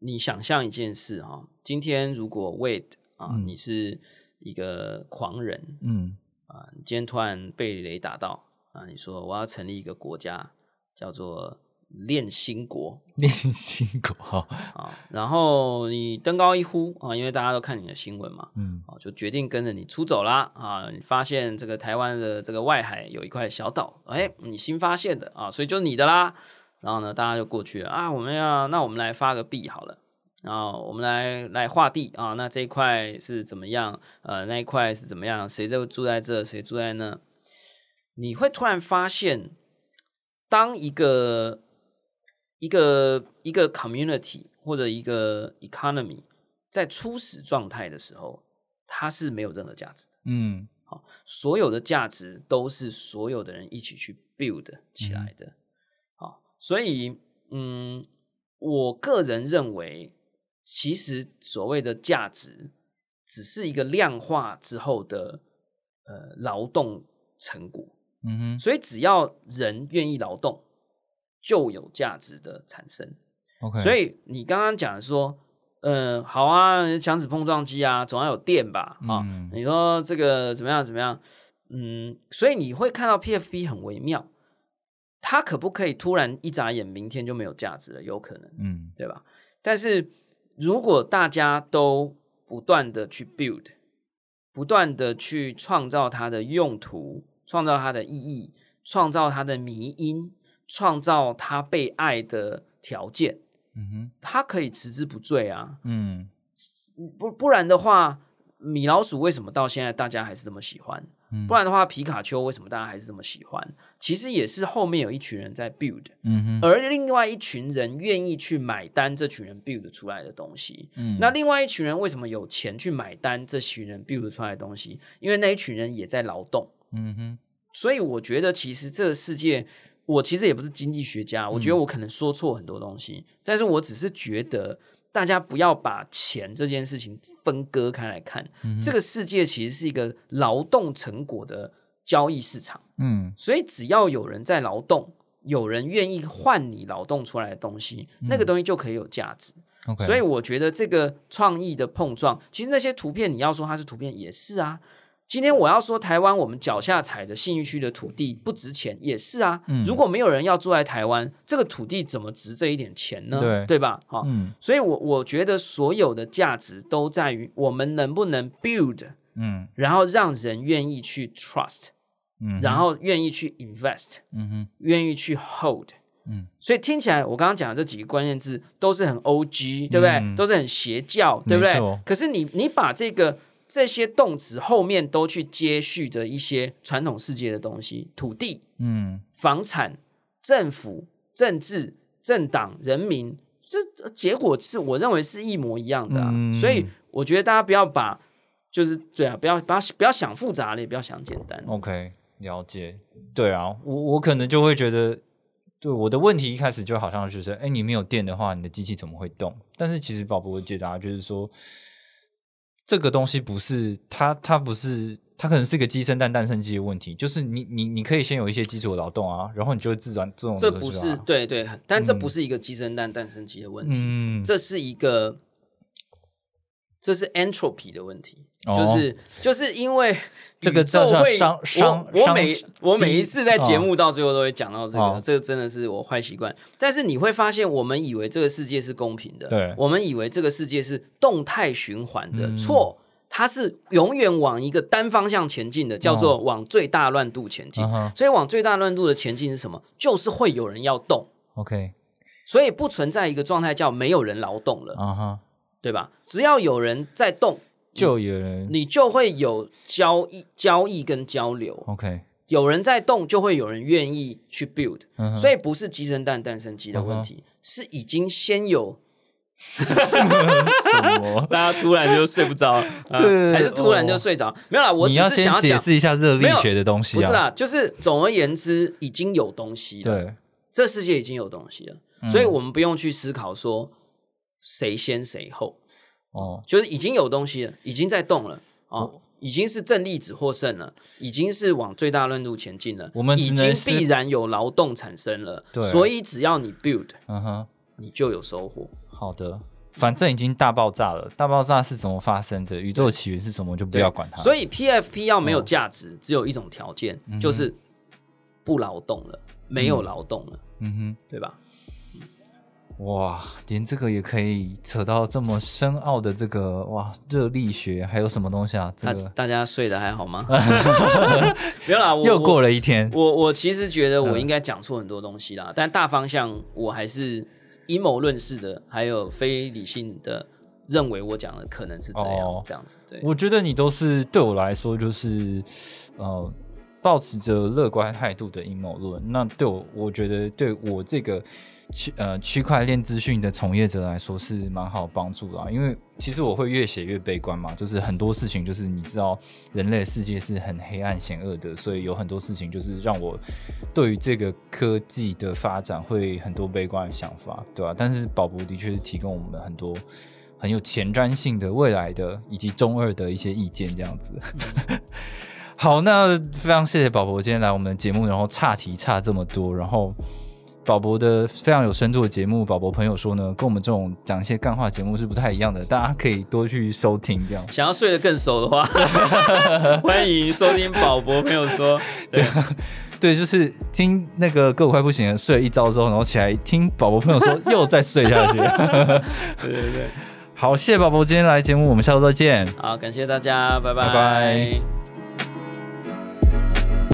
你想象一件事哈，今天如果 Wade 啊，你是一个狂人，嗯。啊，你今天突然被雷打到啊，你说我要成立一个国家，叫做练心国，[LAUGHS] 练心国啊，然后你登高一呼啊，因为大家都看你的新闻嘛，嗯。啊，就决定跟着你出走啦啊，你发现这个台湾的这个外海有一块小岛，哎，你新发现的啊，所以就你的啦。然后呢，大家就过去了啊！我们要那我们来发个币好了，然后我们来来画地啊。那这一块是怎么样？呃，那一块是怎么样？谁就住在这？谁住在那？你会突然发现，当一个一个一个 community 或者一个 economy 在初始状态的时候，它是没有任何价值的。嗯，好，所有的价值都是所有的人一起去 build 起来的。所以，嗯，我个人认为，其实所谓的价值，只是一个量化之后的呃劳动成果。嗯哼，所以只要人愿意劳动，就有价值的产生。OK，所以你刚刚讲说，嗯，好啊，强子碰撞机啊，总要有电吧？啊，你说这个怎么样？怎么样？嗯，所以你会看到 PFP 很微妙。它可不可以突然一眨眼，明天就没有价值了？有可能，嗯，对吧？但是如果大家都不断的去 build，不断的去创造它的用途，创造它的意义，创造它的迷因，创造它被爱的条件，嗯哼，它可以持之不坠啊，嗯，不不然的话，米老鼠为什么到现在大家还是这么喜欢？不然的话，皮卡丘为什么大家还是这么喜欢？其实也是后面有一群人在 build，嗯而另外一群人愿意去买单这群人 build 出来的东西。嗯，那另外一群人为什么有钱去买单这群人 build 出来的东西？因为那一群人也在劳动。嗯哼，所以我觉得其实这个世界，我其实也不是经济学家，我觉得我可能说错很多东西，但是我只是觉得。大家不要把钱这件事情分割开来看，这个世界其实是一个劳动成果的交易市场。嗯所以只要有人在劳动，有人愿意换你劳动出来的东西，那个东西就可以有价值。所以我觉得这个创意的碰撞，其实那些图片你要说它是图片也是啊。今天我要说台湾我们脚下踩的信义区的土地不值钱，也是啊。嗯如果没有人要住在台湾，这个土地怎么值这一点钱呢？对对吧？好、嗯所以我我觉得所有的价值都在于我们能不能 build，嗯然后让人愿意去 trust，嗯，然后愿意去 invest，嗯哼愿意去 hold。嗯，所以听起来我刚刚讲的这几个关键字都是很 O G，对不对？嗯都是很邪教，对不对？可是你你把这个这些动词后面都去接续着一些传统世界的东西，土地、嗯房产、政府、政治、政党、人民，这这结果是我认为是一模一样的啊。嗯所以我觉得大家不要把就是对啊，不要不要不要想复杂了，也不要想简单。，OK，了解。对啊，我我可能就会觉得，对我的问题一开始就好像就是，哎，你没有电的话，你的机器怎么会动？但是其实宝宝的解答就是说，这个东西不是它，它不是。它可能是一个鸡生蛋，蛋生鸡的问题，就是你你你可以先有一些基础的劳动啊，然后你就会自然这种这不是对对，但这不是一个鸡生蛋蛋生鸡的问题。嗯，这是一个，这是 entropy 的问题，哦就是就是因为 [LAUGHS] 这个宇宙会叫商商商我我每我每一次在节哦目到最后都会讲到这个，哦这个真的是我坏习惯。但是你会发现，我们以为这个世界是公平的，对我们以为这个世界是动态循环的，嗯错。它是永远往一个单方向前进的，叫做往最大乱度前进。所以往最大乱度的前进是什么？就是会有人要动，OK，所以不存在一个状态叫没有人劳动了。啊哈，对吧？只要有人在动，就有人你就会有交易、交易跟交流。OK，有人在动，就会有人愿意去 build。嗯所以不是鸡生蛋，蛋生鸡的问题，是已经先有。[LAUGHS] 什么？[LAUGHS] 大家突然就睡不着，[LAUGHS] 啊还是突然就睡着？没有啦，我只你要先是想要讲，解释一下热力学的东西啊。不是啦，就是总而言之，已经有东西了。对，这世界已经有东西了，嗯所以我们不用去思考说谁先谁后。哦，就是已经有东西了，已经在动了哦，已经是正粒子获胜了，已经是往最大论度前进了。我们已经必然有劳动产生了，对所以只要你 build，嗯哼，你就有收获。好的，反正已经大爆炸了，大爆炸是怎么发生的？宇宙起源是什么？就不要管它。所以 PFP 要没有价值，只有一种条件，就是不劳动了，没有劳动了，嗯哼对吧？哼，哇，连这个也可以扯到这么深奥的这个哇热力学，还有什么东西啊？这大个大家睡得还好吗？[LAUGHS] 没有啦，我又过了。一天。我我其实觉得我嗯应该讲错很多东西啦，但大方向我还是阴谋论式的，还有非理性的认为我讲的可能是这样、哦这样子。对，我觉得你都是对我来说就是呃，保持着乐观态度的阴谋论。那对我，我觉得对我这个区呃区块链资讯的从业者来说是蛮好帮助的、啊，因为其实我会越写越悲观嘛，就是很多事情就是你知道人类世界是很黑暗险恶的，所以有很多事情就是让我对于这个科技的发展会很多悲观的想法，对吧、但是宝博的确是提供我们很多。很有前瞻性的未来的以及中二的一些意见，这样子。[LAUGHS] 好，那非常谢谢宝博今天来我们的节目，然后岔题岔这么多，然后宝博的非常有深度的节目，宝博朋友说呢，跟我们这种讲一些干话节目是不太一样的，大家可以多去收听，这样。[LAUGHS] 想要睡得更熟的话，[LAUGHS] 欢迎收听宝博朋友说。对，[LAUGHS] 对，就是听那个歌我快不行了，睡了一招之后，然后起来听宝博朋友说，又再睡下去。对对对，好，谢谢宝博今天来节目，我们下周再见。好，感谢大家，拜拜拜